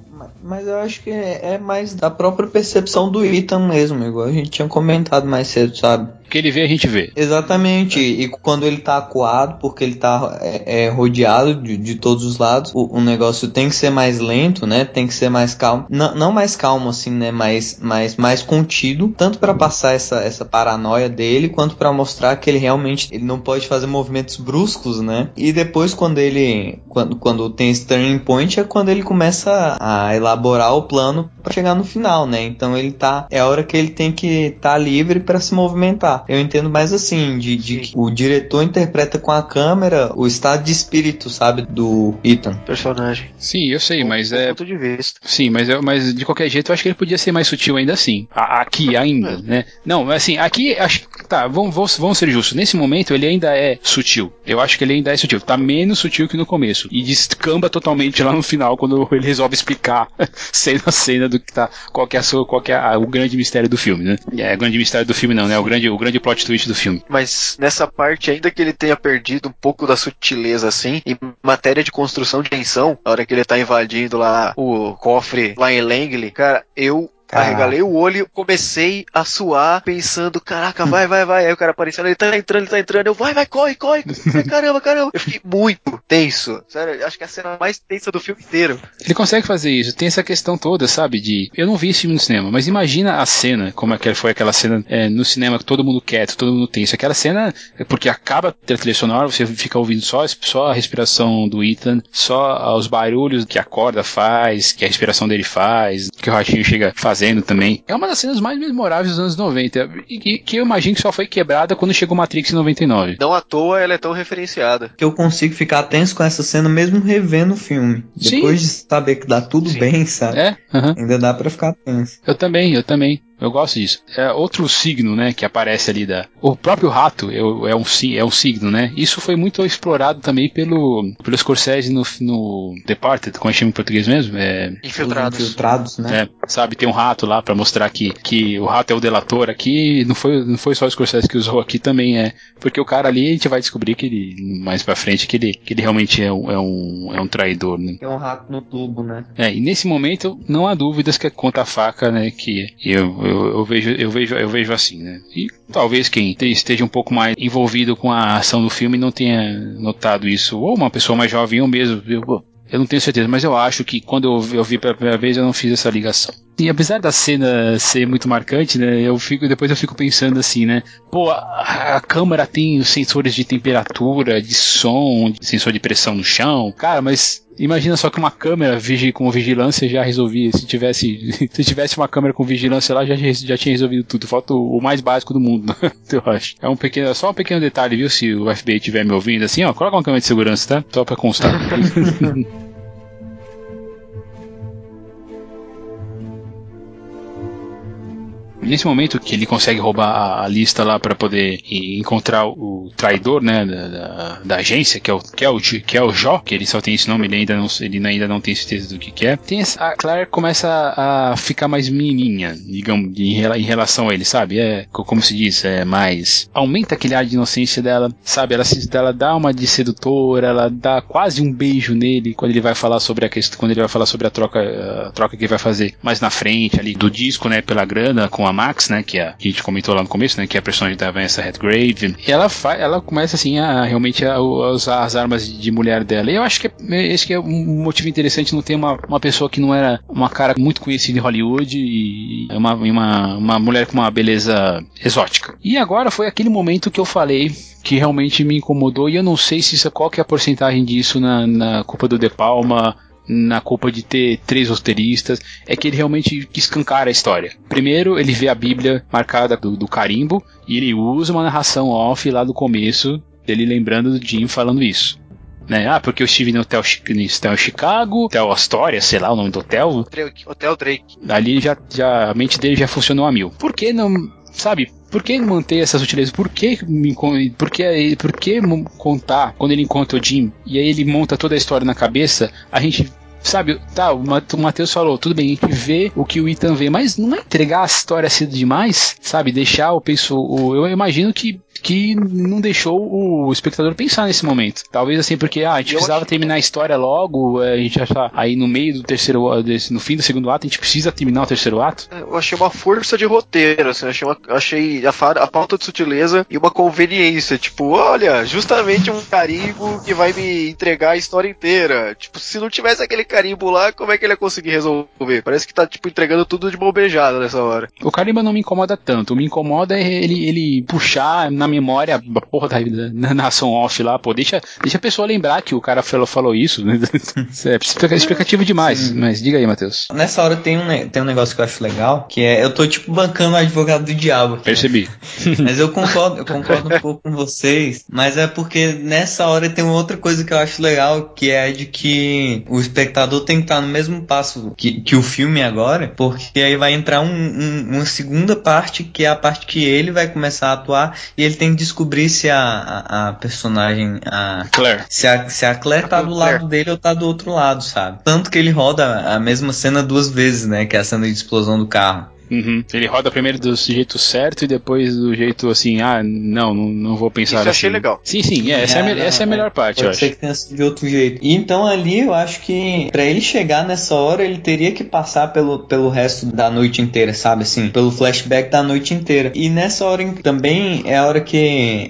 C: Mas eu acho que é, é mais da própria percepção do Ethan mesmo, igual a gente tinha comentado mais cedo, sabe?
A: Que ele vê, a gente vê.
C: Exatamente. E quando ele tá acuado, porque ele tá é, é rodeado de, de, todos os lados, o, o, negócio tem que ser mais lento, né? Tem que ser mais calmo. Não, não mais calmo, assim, né? Mais, mais, mais contido. Tanto para passar essa, essa paranoia dele, quanto para mostrar que ele realmente ele não pode fazer movimentos bruscos, né? E depois, quando ele. Quando, quando tem esse turning point, é quando ele começa a elaborar o plano para chegar no final, né? Então ele tá. É a hora que ele tem que estar tá livre para se movimentar. Eu entendo mais assim, de, de o diretor interpreta com a câmera o estado de espírito, sabe, do Ethan.
B: Personagem.
A: Sim, eu sei, mas é.
B: Ponto de vista.
A: Sim, mas, é, mas de qualquer jeito eu acho que ele podia ser mais sutil ainda assim. aqui ainda, é. né? Não, assim, aqui acho tá, vamos, vamos, vamos ser justos. Nesse momento ele ainda é sutil. Eu acho que ele ainda é sutil. Tá menos sutil que no começo. E descamba totalmente lá no final quando ele resolve explicar <laughs> cena a cena do que tá. Qual que é, a sua, qual que é a, o grande mistério do filme, né? É, o grande mistério do filme não, né? O grande, o grande plot twist do filme.
B: Mas nessa parte, ainda que ele tenha perdido um pouco da sutileza assim, em matéria de construção de tensão, a hora que ele tá invadindo lá o cofre lá em Langley, cara, eu Arregalei o olho, comecei a suar, pensando, caraca, <laughs> vai, vai, vai. Aí o cara aparecendo, ele tá entrando, ele tá entrando. Eu, vai, vai, corre, corre. caramba, caramba. Eu fiquei muito tenso. Sério, acho que é a cena mais tensa do filme inteiro.
A: Ele consegue fazer isso. Tem essa questão toda, sabe? De. Eu não vi esse filme no cinema, mas imagina a cena, como é que foi aquela cena é, no cinema, todo mundo quieto, todo mundo tenso. Aquela cena, é porque acaba a trilha sonora, você fica ouvindo só, só a respiração do Ethan, só os barulhos que a corda faz, que a respiração dele faz, que o ratinho chega a fazer fazendo também. É uma das cenas mais memoráveis dos anos 90. E que, que eu imagino que só foi quebrada quando chegou Matrix em 99.
B: Não à toa ela é tão referenciada.
C: Que eu consigo ficar tenso com essa cena mesmo revendo o filme. Depois Sim. de saber que dá tudo Sim. bem, sabe?
A: É,
C: uhum. Ainda dá para ficar tenso.
A: Eu também, eu também. Eu gosto disso. É outro signo, né, que aparece ali da. O próprio rato é, é, um, é um signo, né? Isso foi muito explorado também pelo, pelo Scorsese no, no Departed, como é chama em português mesmo? É...
B: Infiltrados.
C: Infiltrados, né?
A: É, sabe, tem um rato lá para mostrar que, que o rato é o delator aqui. Não foi, não foi só o Scorsese que usou aqui também, é. Porque o cara ali a gente vai descobrir que ele, mais pra frente, que ele, que ele realmente é um, é um, é um traidor, né?
C: É um rato no tubo, né?
A: É, e nesse momento não há dúvidas que é conta a faca, né? Que eu eu, eu, vejo, eu, vejo, eu vejo assim, né? E talvez quem esteja um pouco mais envolvido com a ação do filme não tenha notado isso, ou uma pessoa mais jovem, ou mesmo, eu, eu não tenho certeza, mas eu acho que quando eu, eu vi pela primeira vez eu não fiz essa ligação. E apesar da cena ser muito marcante, né, eu fico depois eu fico pensando assim, né, pô, a, a câmera tem os sensores de temperatura, de som, de sensor de pressão no chão, cara, mas Imagina só que uma câmera com vigilância já resolvia. Se tivesse, <laughs> se tivesse uma câmera com vigilância lá, já, já tinha resolvido tudo. Falta o, o mais básico do mundo, <laughs> eu acho. É um pequeno, só um pequeno detalhe, viu? Se o FBI estiver me ouvindo, assim, ó, coloca uma câmera de segurança, tá? Só pra constar. <laughs> nesse momento que ele consegue roubar a, a lista lá para poder encontrar o traidor, né, da, da, da, agência, que é o que é o que é o Jó, que ele só tem esse nome, ele ainda não ele ainda não tem certeza do que, é. Tem essa, a Claire começa a ficar mais menininha, digamos, em, em relação a ele, sabe? É como se diz, é mais aumenta aquele ar de inocência dela, sabe? Ela se, ela dá uma de sedutora, ela dá quase um beijo nele quando ele vai falar sobre a questão, quando ele vai falar sobre a troca, a troca que ele vai fazer mais na frente ali do disco, né, pela grana com a Max, né, que, é, que a gente comentou lá no começo, né, que é a personagem da Vanessa Redgrave, e ela, faz, ela começa assim a realmente a, a usar as armas de mulher dela. E eu acho que é, esse que é um motivo interessante não ter uma, uma pessoa que não era uma cara muito conhecida em Hollywood e uma, uma, uma mulher com uma beleza exótica. E agora foi aquele momento que eu falei que realmente me incomodou e eu não sei se isso, qual que é a porcentagem disso na, na culpa do De Palma na culpa de ter três roteiristas, é que ele realmente escancara a história. Primeiro, ele vê a Bíblia marcada do, do carimbo e ele usa uma narração off lá do começo dele lembrando do Jim falando isso. Né? Ah, porque eu estive no hotel, no hotel Chicago, hotel Astoria, sei lá o nome do hotel.
B: Hotel Drake.
A: Ali já, já, a mente dele já funcionou a mil. Por que não, sabe, por que manter essas sutilezas? Por que, por que, por que contar quando ele encontra o Jim e aí ele monta toda a história na cabeça? A gente sabe, tá, o Matheus falou, tudo bem, a gente vê o que o Ethan vê, mas não é entregar a história cedo demais, sabe? Deixar o pessoal. Eu imagino que que não deixou o espectador pensar nesse momento. Talvez assim, porque ah, a gente precisava terminar a história logo, é, a gente já tá aí no meio do terceiro, no fim do segundo ato, a gente precisa terminar o terceiro ato.
B: É, eu achei uma força de roteiro, assim, achei, uma, achei a, a falta de sutileza e uma conveniência, tipo, olha, justamente um carimbo que vai me entregar a história inteira. Tipo, se não tivesse aquele carimbo lá, como é que ele ia conseguir resolver? Parece que tá, tipo, entregando tudo de mão beijada nessa hora.
A: O carimbo não me incomoda tanto, o me incomoda é ele, ele puxar na na memória porra da, da nação off lá, pô, deixa, deixa a pessoa lembrar que o cara falou, falou isso, né? <laughs> É explicativo demais, Sim. mas diga aí, Matheus.
C: Nessa hora tem um, tem um negócio que eu acho legal, que é, eu tô tipo bancando o advogado do diabo. Aqui,
A: né? Percebi.
C: Né? <laughs> mas eu concordo, eu concordo um pouco com vocês, mas é porque nessa hora tem outra coisa que eu acho legal, que é de que o espectador tem que estar no mesmo passo que, que o filme agora, porque aí vai entrar um, um, uma segunda parte, que é a parte que ele vai começar a atuar e ele tem que descobrir se a, a, a personagem. A,
A: Claire.
C: Se a, se a Claire tá do lado dele ou tá do outro lado, sabe? Tanto que ele roda a mesma cena duas vezes, né? Que é a cena de explosão do carro.
A: Uhum. Ele roda primeiro do jeito certo e depois do jeito assim, ah, não, não, não vou pensar Isso
B: assim. achei legal.
A: Sim, sim, é, essa, é, é, não, essa é a melhor parte,
C: pode
A: eu
C: ser
A: acho.
C: que tenha sido de outro jeito. E então ali eu acho que para ele chegar nessa hora, ele teria que passar pelo, pelo resto da noite inteira, sabe? Assim, pelo flashback da noite inteira. E nessa hora também é a hora que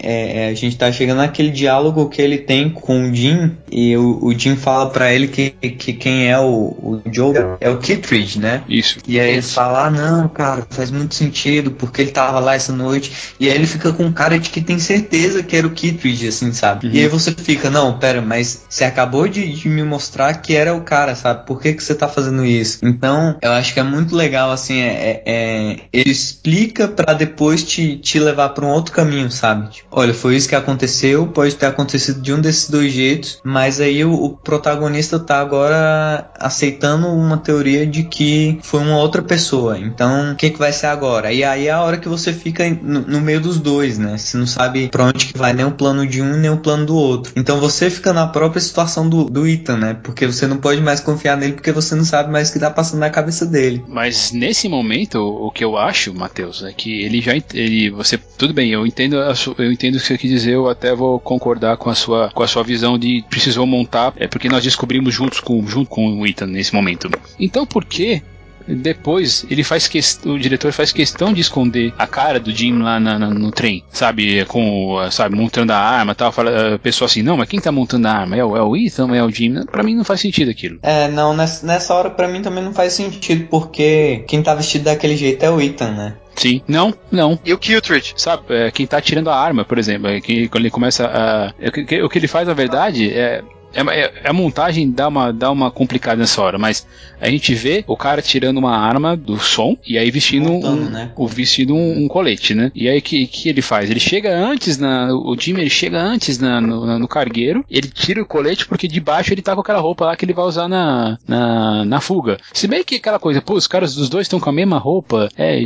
C: é, é, a gente tá chegando naquele diálogo que ele tem com o Jim e o, o Jim fala para ele que, que quem é o, o Joe é o Kittredge, né?
A: Isso.
C: E aí ele fala, ah, não, cara, faz muito sentido, porque ele tava lá essa noite, e aí ele fica com cara de que tem certeza que era o Kittredge, assim, sabe? Uhum. E aí você fica, não, pera, mas você acabou de, de, me mostrar que era o cara, sabe? Por que, que você tá fazendo isso? Então, eu acho que é muito legal, assim, é, é, é ele explica para depois te, te levar para um outro caminho, sabe? Tipo, olha, foi isso que aconteceu, pode ter acontecido de um desses dois jeitos, mas aí o, o protagonista tá agora aceitando uma teoria de que foi uma outra pessoa. Então, o que, que vai ser agora? E aí é a hora que você fica no, no, meio dos dois, né? Você não sabe pra onde que vai nem o plano de um nem o plano do outro. Então você fica na própria situação do, do Ethan, né? Porque você não pode mais confiar nele porque você não sabe mais o que tá passando na cabeça dele.
A: Mas nesse momento, o que eu acho, Matheus, é que ele já ele você tudo bem, eu entendo eu entendo o que você quer dizer, eu até vou concordar com a sua com a sua visão de precisou montar, é porque nós descobrimos juntos com junto com o Ethan nesse momento. Então por que depois ele faz questão, o diretor faz questão de esconder a cara do Jim lá na, na, no trem, sabe, com, sabe, montando a arma, tal, fala, a pessoa assim, não, mas quem tá montando a arma? É o, é o Ethan, é o Jim? Para mim não faz sentido aquilo.
C: É, não, nessa, nessa hora para mim também não faz sentido, porque quem tá vestido daquele jeito é o Ethan, né?
A: Sim. Não, não.
B: E o Kiltridge?
A: Sabe, é, quem tá tirando a arma, por exemplo, é, que, quando ele começa a. É, que, o que ele faz, na verdade, é é, é, a montagem dá uma, dá uma complicada nessa hora, mas a gente vê o cara tirando uma arma do som e aí vestindo Montando, um, né? o vestido um, um, colete, né? E aí que que ele faz? Ele chega antes na o Jimmy ele chega antes na, no, no cargueiro, ele tira o colete porque de baixo ele tá com aquela roupa lá que ele vai usar na, na, na fuga. Se bem que aquela coisa, pô, os caras dos dois estão com a mesma roupa, <laughs> é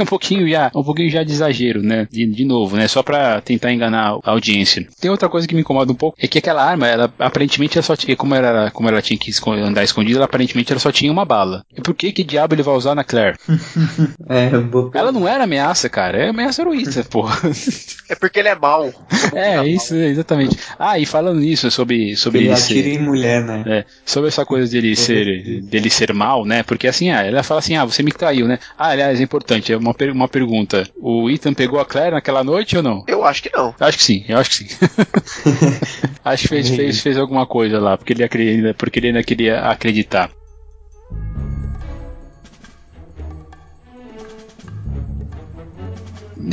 A: um pouquinho já, um pouquinho já de exagero, né? De, de novo, né? Só para tentar enganar a audiência. Tem outra coisa que me incomoda um pouco é que aquela arma, ela aparentemente ela só tinha, como, era, como ela tinha que andar escondida, ela aparentemente ela só tinha uma bala. E por que que diabo ele vai usar na Claire? <laughs>
C: é, vou...
A: Ela não era ameaça, cara. É ameaça heroísta, <laughs> porra.
B: É porque ele é mau. <laughs>
A: É, isso, exatamente. Ah, e falando nisso, sobre, sobre
C: ele,
A: ele
C: ser... em mulher, né?
A: É, sobre essa coisa dele ser, dele ser mal, né? Porque assim, ah, ela fala assim, ah, você me traiu, né? Ah, aliás, é importante, é uma, uma pergunta. O Ethan pegou a Claire naquela noite ou não?
B: Eu acho que não.
A: Acho que sim, eu acho que sim. acho que fez, fez, fez alguma coisa lá, porque ele, acredita, porque ele ainda queria acreditar.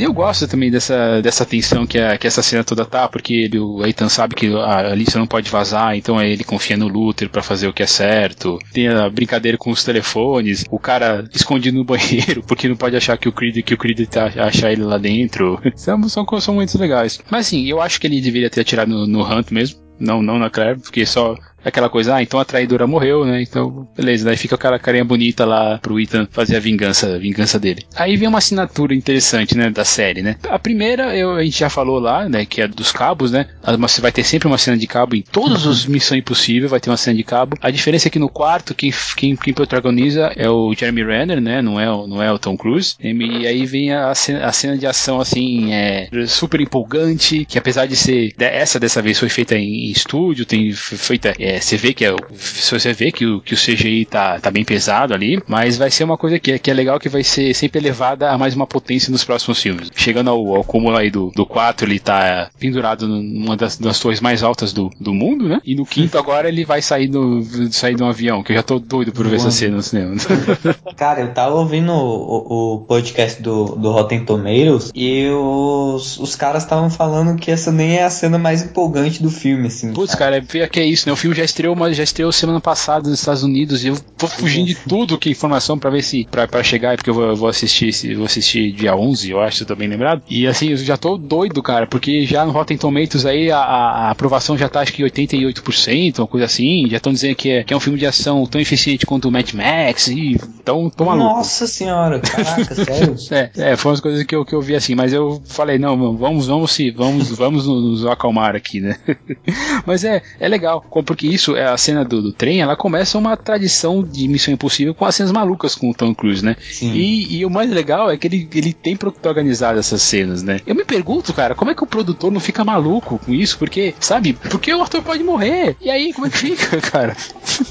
A: Eu gosto também dessa, dessa tensão que, a, que essa cena toda tá, porque ele, o Ethan sabe que a Alicia não pode vazar, então ele confia no Luther para fazer o que é certo. Tem a brincadeira com os telefones, o cara escondido no banheiro, <laughs> porque não pode achar que o Creed, que o Creed tá, achar ele lá dentro. <laughs> São, são, são muito legais. Mas assim, eu acho que ele deveria ter atirado no, no Hunt mesmo. Não, não na Claire, porque só aquela coisa, ah, então a traidora morreu, né? Então, beleza, daí fica aquela carinha bonita lá pro Ethan fazer a vingança, a vingança dele. Aí vem uma assinatura interessante, né, da série, né? A primeira, eu, a gente já falou lá, né, que é dos cabos, né? Você vai ter sempre uma cena de cabo em todos os Missão Impossível, vai ter uma cena de cabo. A diferença é que no quarto, quem, quem, quem protagoniza é o Jeremy Renner, né? Não é, o, não é o Tom Cruise. E aí vem a cena, a cena de ação, assim, é super empolgante, que apesar de ser, essa dessa vez foi feita em, em estúdio, tem feita, é, é, você vê que é, você vê que o, que o CGI tá, tá bem pesado ali, mas vai ser uma coisa que, que é legal que vai ser sempre elevada a mais uma potência nos próximos filmes. Chegando ao, ao cúmulo aí do, do 4, ele tá pendurado numa das, das torres mais altas do, do mundo, né? E no quinto <laughs> agora ele vai sair, do, sair de um avião, que eu já tô doido por ver essa cena no cinema. <laughs>
C: Cara, eu tava ouvindo o, o, podcast do, do Rotten Tomatoes e os, os caras estavam falando que essa nem é a cena mais empolgante do filme, assim.
A: Putz, cara, é, que é isso, né? O filme já estreou, mas já estreou semana passada nos Estados Unidos e eu tô fugindo de tudo que é informação para ver se para chegar, porque eu vou, eu vou assistir, vou assistir dia 11, eu acho, se tô bem lembrado. E assim, eu já tô doido, cara, porque já no Rotten Tomatoes aí a, a aprovação já tá acho que 88%, uma coisa assim. Já estão dizendo que é, que é um filme de ação tão eficiente quanto o Mad Max e tão, tão maluco.
C: Nossa senhora, caraca, <laughs> sério?
A: é, é, foram as coisas que eu, que eu vi assim, mas eu falei, não, vamos, vamos se, vamos, vamos nos acalmar aqui, né? <laughs> mas é, é legal, porque isso é a cena do, do, trem, ela começa uma tradição de Missão Impossível com as cenas malucas com o Tom Cruise, né? E, e, o mais legal é que ele, ele tem protagonizado essas cenas, né? Eu me pergunto, cara, como é que o produtor não fica maluco com isso? Porque, sabe, porque o ator pode morrer. E aí, como é que fica, <laughs> cara?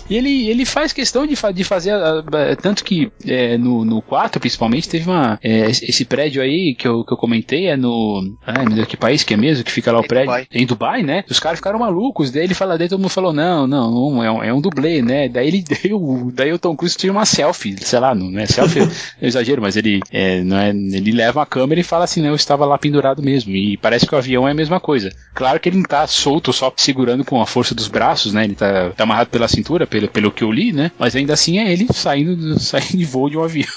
A: E ele, ele faz questão de, de fazer, a, a, tanto que é, no, no 4, principalmente, teve uma. É, esse prédio aí que eu, que eu comentei é no. Ai, meu Deus, que país que é mesmo? Que fica lá o prédio? Dubai. Em Dubai, né? Os caras ficaram malucos. Daí ele fala, daí todo mundo falou: não, não, não é, um, é um dublê, né? Daí ele <laughs> deu. Daí o Tom Cruise tira uma selfie, sei lá, não é selfie, <laughs> é exagero, mas ele é, não é, ele leva a câmera e fala assim, não, eu estava lá pendurado mesmo. E parece que o avião é a mesma coisa. Claro que ele não tá solto só segurando com a força dos braços, né? Ele tá, tá amarrado pela cintura, pelo, pelo que eu li, né? Mas ainda assim é ele saindo, <laughs> saindo de voo de um avião.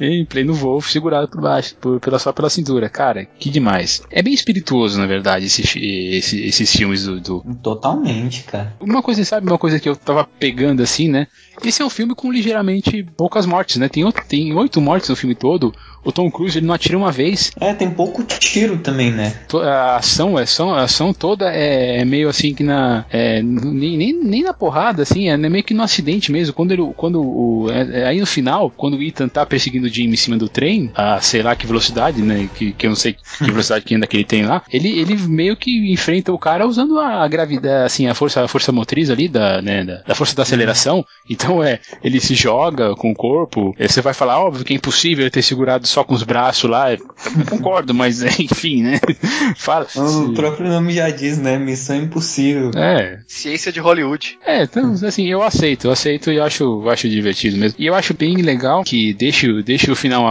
A: em pleno voo, segurado por baixo, por, pela, só pela cintura. Cara, que demais. É bem espirituoso, na verdade, esse, esse, esses filmes do, do,
C: Totalmente, cara.
A: Uma coisa, sabe, uma coisa que eu tava pegando assim, né? Esse é um filme com ligeiramente poucas mortes, né? Tem, tem oito mortes no filme todo o Tom Cruise ele não atira uma vez.
C: É, tem pouco tiro também, né?
A: A ação, a ação, a ação toda é, é meio assim que na. É, nem, nem, nem, na porrada, assim, é meio que no acidente mesmo. Quando ele. Quando o, é, é, aí no final, quando o Ethan tá perseguindo o Jim em cima do trem, a sei lá que velocidade, né? Que, que eu não sei que velocidade que ainda que ele tem lá, ele, ele meio que enfrenta o cara usando a gravidade, assim, a força, a força motriz ali, da, né, da, da força da aceleração. Então é, ele se joga com o corpo. Você vai falar, óbvio que é impossível ter segurado só com os braços lá. Eu concordo, mas <laughs> enfim, né? Fala.
C: O próprio nome já diz, né? Missão impossível.
A: É.
B: Ciência de Hollywood.
A: É, então, assim, eu aceito, eu aceito e acho, eu acho divertido mesmo. E eu acho bem legal que deixa, deixa o final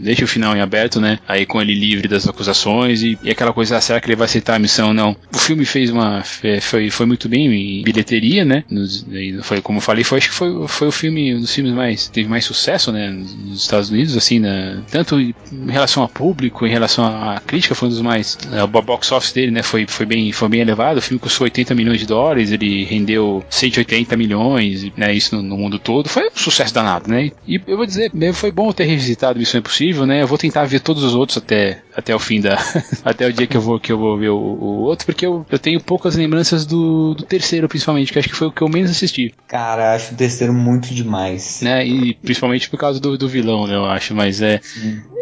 A: deixa o final em aberto, né? Aí com ele livre das acusações e, e aquela coisa, ah, será que ele vai aceitar a missão? Não. O filme fez uma. Foi, foi muito bem em bilheteria, né? Nos, foi, como eu falei, foi, acho que foi, foi o filme, um dos filmes mais. teve mais sucesso, né? Nos Estados Unidos, assim, né? Tanto tanto em relação a público, em relação à crítica, foi um dos mais. É, o box office dele, né, foi, foi, bem, foi bem elevado. O filme custou 80 milhões de dólares, ele rendeu 180 milhões, né, isso no, no mundo todo. Foi um sucesso danado, né? E eu vou dizer, foi bom ter revisitado Missão Impossível, né? Eu vou tentar ver todos os outros até, até o fim da. <laughs> até o dia que eu vou, que eu vou ver o, o outro, porque eu, eu tenho poucas lembranças do, do terceiro, principalmente, que acho que foi o que eu menos assisti.
C: Cara, acho o terceiro muito demais.
A: Né? E principalmente por causa do, do vilão, né? Eu acho, mas é.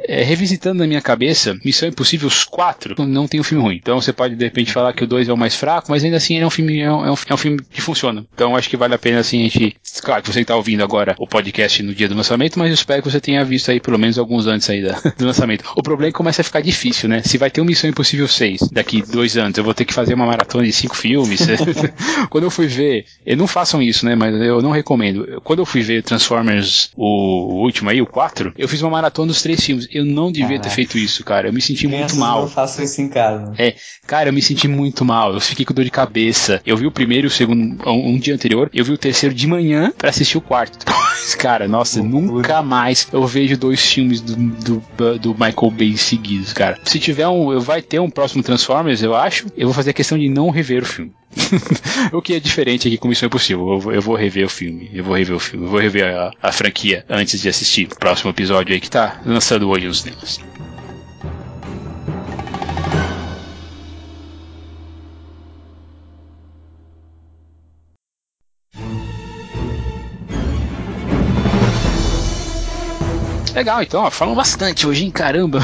A: É, revisitando na minha cabeça, Missão Impossível os quatro não tem um filme ruim. Então você pode de repente falar que o 2 é o mais fraco, mas ainda assim é um filme é um, é um, é um filme que funciona. Então acho que vale a pena assim a gente. Claro que você está ouvindo agora o podcast no dia do lançamento, mas eu espero que você tenha visto aí pelo menos alguns antes aí da, <laughs> do lançamento. O problema é que começa a ficar difícil, né? Se vai ter um Missão Impossível 6 daqui dois anos, eu vou ter que fazer uma maratona de cinco filmes. <laughs> Quando eu fui ver, eu não façam isso, né? Mas eu não recomendo. Quando eu fui ver Transformers, o, último aí, o 4, eu fiz uma maratona dos três filmes. Eu não devia Caraca. ter feito isso, cara. Eu me senti muito mal.
C: Eu faço isso em casa.
A: É, cara, eu me senti muito mal. Eu fiquei com dor de cabeça. Eu vi o primeiro e o segundo um, um dia anterior. Eu vi o terceiro de manhã para assistir o quarto. <laughs> cara, nossa, nunca mais eu vejo dois filmes do, do, do, Michael Bay seguidos, cara. Se tiver um, vai ter um próximo Transformers, eu acho. Eu vou fazer a questão de não rever o filme. <laughs> o que é diferente aqui com Missão Impossível. Eu, eu, vou rever o filme. Eu vou rever o filme. Eu vou rever a, a franquia antes de assistir o próximo episódio aí que tá lançando hoje nos cinemas. Legal, então, ó, falam bastante hoje, hein? Caramba!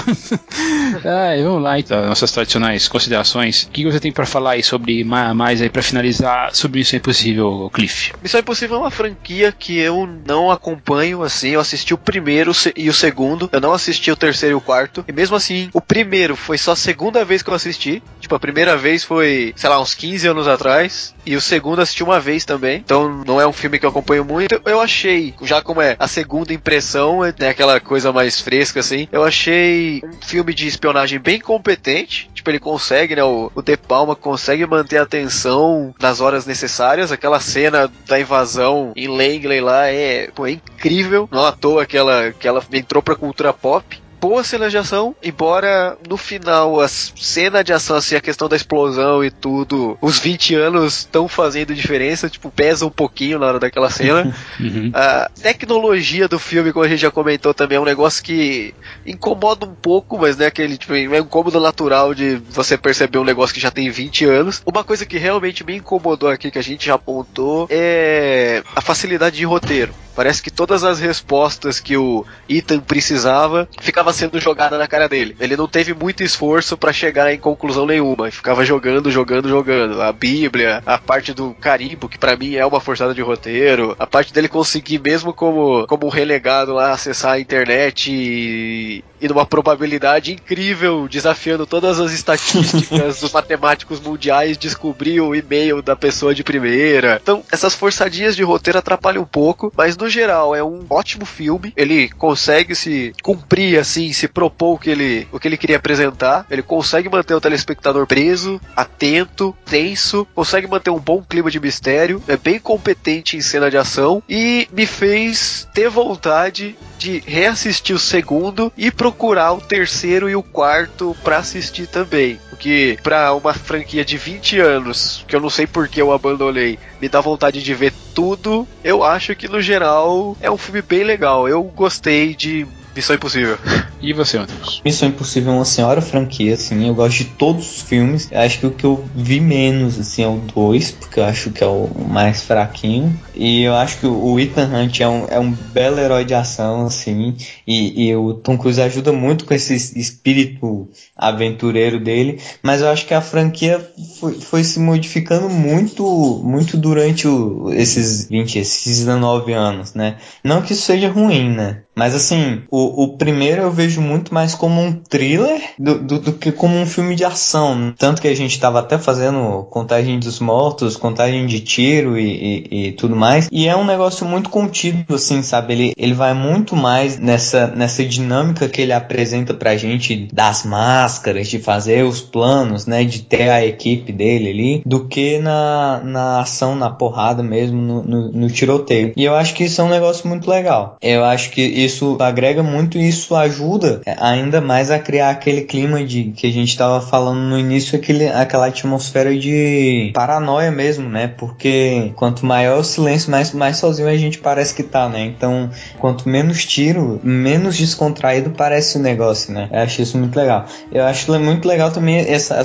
A: <laughs> Ai, vamos lá, então, nossas tradicionais considerações. O que você tem para falar aí sobre mais aí para finalizar sobre Missão Impossível, Cliff?
B: Missão Impossível é uma franquia que eu não acompanho assim. Eu assisti o primeiro e o segundo, eu não assisti o terceiro e o quarto. E mesmo assim, o primeiro foi só a segunda vez que eu assisti. Tipo, a primeira vez foi, sei lá, uns 15 anos atrás. E o segundo assisti uma vez também. Então não é um filme que eu acompanho muito. Eu achei, já como é a segunda impressão, é né, aquela coisa mais fresca, assim. Eu achei um filme de espionagem bem competente. Tipo, ele consegue, né? O, o De Palma consegue manter a atenção nas horas necessárias. Aquela cena da invasão em Langley lá é, pô, é incrível. Não à toa que ela, que ela entrou pra cultura pop boa cena de ação, embora no final a cena de ação, assim, a questão da explosão e tudo, os 20 anos estão fazendo diferença, tipo, pesa um pouquinho na hora daquela cena. <laughs> uhum. A tecnologia do filme, como a gente já comentou também, é um negócio que incomoda um pouco, mas né, aquele, tipo, é um incômodo natural de você perceber um negócio que já tem 20 anos. Uma coisa que realmente me incomodou aqui, que a gente já apontou, é a facilidade de roteiro. Parece que todas as respostas que o Ethan precisava ficava sendo jogada na cara dele. Ele não teve muito esforço para chegar em conclusão nenhuma. Ficava jogando, jogando, jogando. A Bíblia, a parte do carimbo, que para mim é uma forçada de roteiro, a parte dele conseguir mesmo como como relegado lá acessar a internet e, e numa probabilidade incrível, desafiando todas as estatísticas dos <laughs> matemáticos mundiais, descobrir o e-mail da pessoa de primeira. Então, essas forçadinhas de roteiro atrapalham um pouco, mas no geral é um ótimo filme. Ele consegue se cumprir assim, se propor o que ele, o que ele queria apresentar. Ele consegue manter o telespectador preso, atento, tenso, consegue manter um bom clima de mistério, é bem competente em cena de ação e me fez ter vontade de reassistir o segundo e procurar o terceiro e o quarto para assistir também. Porque para uma franquia de 20 anos, que eu não sei por que eu abandonei, me dá vontade de ver tudo, eu acho que no geral é um filme bem legal. Eu gostei de Missão Impossível.
A: E você, Matheus?
C: Missão Impossível é uma senhora franquia, assim. Eu gosto de todos os filmes. Eu acho que o que eu vi menos, assim, é o 2, porque eu acho que é o mais fraquinho. E eu acho que o Ethan Hunt é um, é um belo herói de ação, assim. E, e o Tom Cruise ajuda muito com esse espírito aventureiro dele. Mas eu acho que a franquia foi, foi se modificando muito, muito durante o, esses 20, esses 19 anos, né? Não que isso seja ruim, né? Mas assim, o, o primeiro eu vejo muito mais como um thriller do, do, do que como um filme de ação. Tanto que a gente estava até fazendo contagem dos mortos, contagem de tiro e, e, e, tudo mais. E é um negócio muito contido, assim, sabe? Ele, ele vai muito mais nessa, nessa dinâmica que ele apresenta pra gente das máscaras, de fazer os planos, né? De ter a equipe dele ali, do que na, na ação, na porrada mesmo, no, no, no tiroteio. E eu acho que isso é um negócio muito legal. Eu acho que isso agrega muito e isso ajuda ainda mais a criar aquele clima de que a gente estava falando no início, aquele, aquela atmosfera de paranoia mesmo, né? Porque quanto maior o silêncio, mais, mais sozinho a gente parece que tá, né? Então, quanto menos tiro, menos descontraído parece o negócio, né? Eu acho isso muito legal. Eu acho muito legal também essa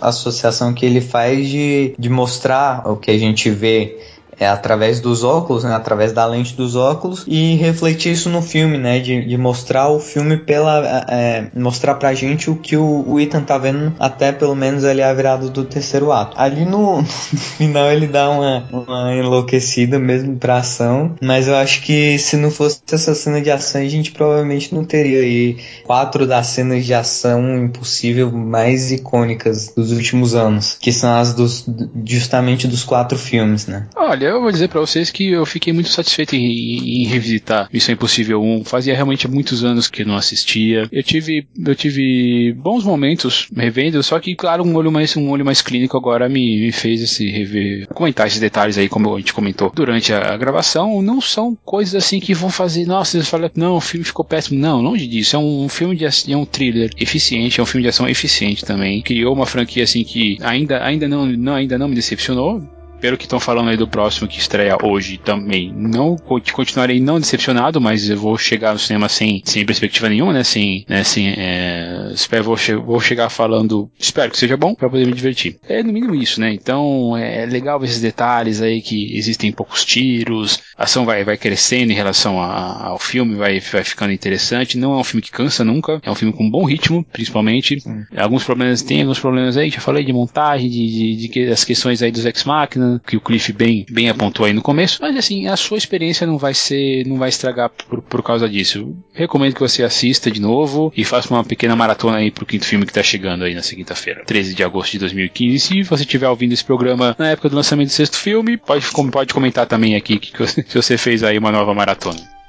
C: associação que ele faz de, de mostrar o que a gente vê é através dos óculos, né, através da lente dos óculos e refletir isso no filme, né, de, de mostrar o filme pela, é, mostrar pra gente o que o, o, Ethan tá vendo até pelo menos ali a virada do terceiro ato. Ali no, <laughs> no final ele dá uma, uma enlouquecida mesmo pra ação, mas eu acho que se não fosse essa cena de ação a gente provavelmente não teria aí quatro das cenas de ação impossível mais icônicas dos últimos anos, que são as dos justamente dos quatro filmes, né?
A: Olha, eu vou dizer para vocês que eu fiquei muito satisfeito em, em, revisitar Missão Impossível 1. Fazia realmente muitos anos que não assistia. Eu tive, eu tive bons momentos revendo, só que, claro, um olho mais, um olho mais clínico agora me, me fez esse rever, comentar esses detalhes aí, como a gente comentou durante a, a gravação. Não são coisas assim que vão fazer, nossa, você fala, não, o filme ficou péssimo. Não, longe disso. É um filme de é um thriller eficiente, é um filme de ação eficiente também. Criou uma franquia assim que ainda, ainda não, não ainda não me decepcionou pelo que estão falando aí do próximo que estreia hoje também, não continuarei não decepcionado, mas eu vou chegar no cinema sem, sem perspectiva nenhuma, né? Sem, né? Sem, é, espero vou, che vou chegar falando, espero que seja bom para poder me divertir. É no mínimo isso, né? Então é legal ver esses detalhes aí que existem poucos tiros, a ação vai, vai crescendo em relação a, ao filme, vai, vai ficando interessante. Não é um filme que cansa nunca, é um filme com bom ritmo, principalmente. Alguns problemas tem, alguns problemas aí, já falei de montagem, de, de, de as questões aí dos ex-máquinas que o Cliff bem, bem apontou aí no começo, mas assim, a sua experiência não vai ser, não vai estragar por, por causa disso. Recomendo que você assista de novo e faça uma pequena maratona aí pro quinto filme que tá chegando aí nessa quinta-feira, 13 de agosto de 2015. Se você estiver ouvindo esse programa na época do lançamento do sexto filme, pode, pode comentar também aqui que, que você <laughs> fez aí uma nova maratona.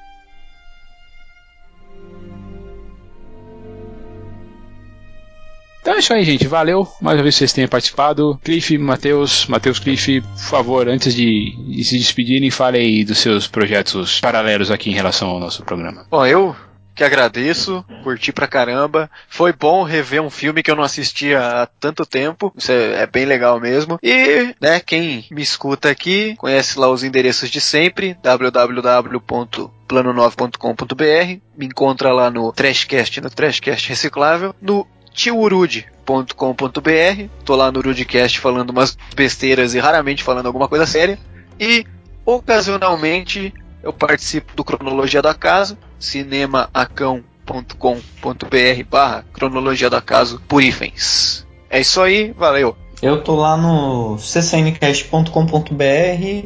A: Então é isso aí, gente. Valeu. Mais uma vez vocês tenham participado. Cliff, Matheus, Matheus Cliff, por favor, antes de, de se despedirem, fale aí dos seus projetos paralelos aqui em relação ao nosso programa.
B: Bom, eu que agradeço, curti pra caramba. Foi bom rever um filme que eu não assistia há tanto tempo. Isso é, é, bem legal mesmo. E, né, quem me escuta aqui, conhece lá os endereços de sempre, www.plano9.com.br. Me encontra lá no Trashcast, no Trashcast Reciclável, no tiurude.com.br. Tô lá no Rudecast falando umas besteiras e raramente falando alguma coisa séria. E ocasionalmente eu participo do Cronologia do Acaso, cinemaacão.com.br barra Cronologia do Acaso por ifens. É isso aí, valeu!
C: Eu tô lá no ccncast.com.br,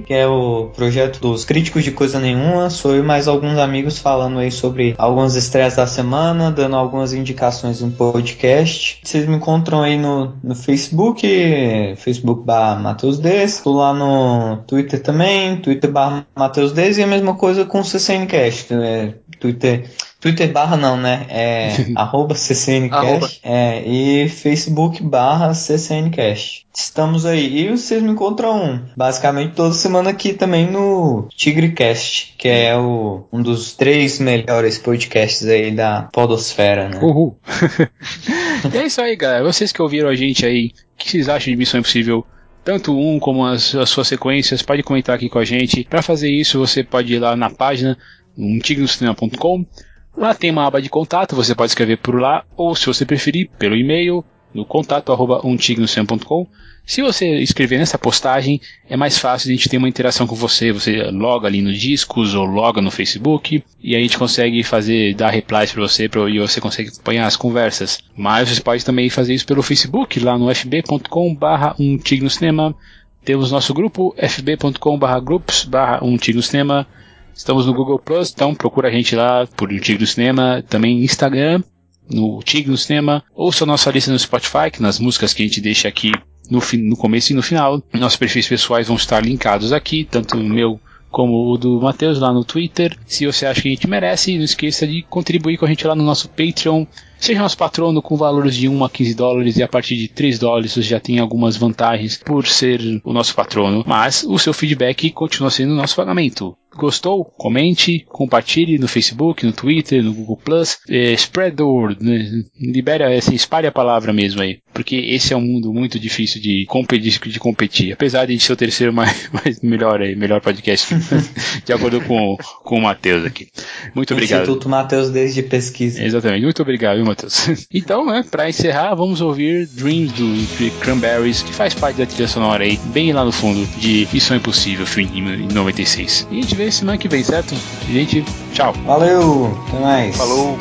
C: que é o projeto dos críticos de coisa nenhuma. Sou eu e mais alguns amigos falando aí sobre alguns estresses da semana, dando algumas indicações no podcast. Vocês me encontram aí no, no Facebook, Facebook barra Matheus Des. Tô lá no Twitter também, Twitter barra Matheus Des e a mesma coisa com o CCNcast, né? Twitter Twitter barra não, né? É <laughs> arroba CCNcast é, e Facebook barra CCNcast. Estamos aí. E vocês me encontram basicamente toda semana aqui também no TigreCast, que é o, um dos três melhores podcasts aí da Podosfera, né?
A: Uhul. <laughs> e é isso aí, galera. Vocês que ouviram a gente aí, o que vocês acham de Missão Impossível? tanto um como as, as, suas sequências, pode comentar aqui com a gente. Para fazer isso, você pode ir lá na página umtignocinema.com Lá tem uma aba de contato, você pode escrever por lá, ou se você preferir, pelo e-mail, no contato arroba Se você escrever nessa postagem, é mais fácil a gente ter uma interação com você. Você loga ali no Discos ou loga no Facebook e a gente consegue fazer, dar replies para você pra, e você consegue acompanhar as conversas. Mas você pode também fazer isso pelo Facebook, lá no fb.com barra. Temos nosso grupo fb.com barra groups barra Estamos no Google Plus, então procura a gente lá por Tigre do Cinema, também Instagram, no Tigre do Cinema, ouça a nossa lista no Spotify, que nas músicas que a gente deixa aqui no, no começo e no final. Nossos perfis pessoais vão estar linkados aqui, tanto no meu como o do Matheus lá no Twitter. Se você acha que a gente merece, não esqueça de contribuir com a gente lá no nosso Patreon. Seja nosso patrono com valores de 1 a 15 dólares e a partir de 3 dólares você já tem algumas vantagens por ser o nosso patrono. Mas o seu feedback continua sendo o nosso pagamento. Gostou? Comente, compartilhe no Facebook, no Twitter, no Google Plus. É, spread the word, né? libera, assim, espalhe a palavra mesmo aí. Porque esse é um mundo muito difícil de competir, de competir. Apesar de ser o terceiro <laughs> mais, mais melhor aí, melhor podcast, <laughs> de acordo com, com o Matheus aqui. Muito obrigado.
C: Instituto Matheus desde pesquisa.
A: Exatamente. Muito obrigado, Matheus. <laughs> Então, né, pra encerrar, vamos ouvir Dreams do Cranberries, que faz parte da trilha sonora aí, bem lá no fundo, de Missão Impossível, filme em 96. E a gente vê semana que vem, certo? Gente, tchau.
C: Valeu, até mais.
B: Falou.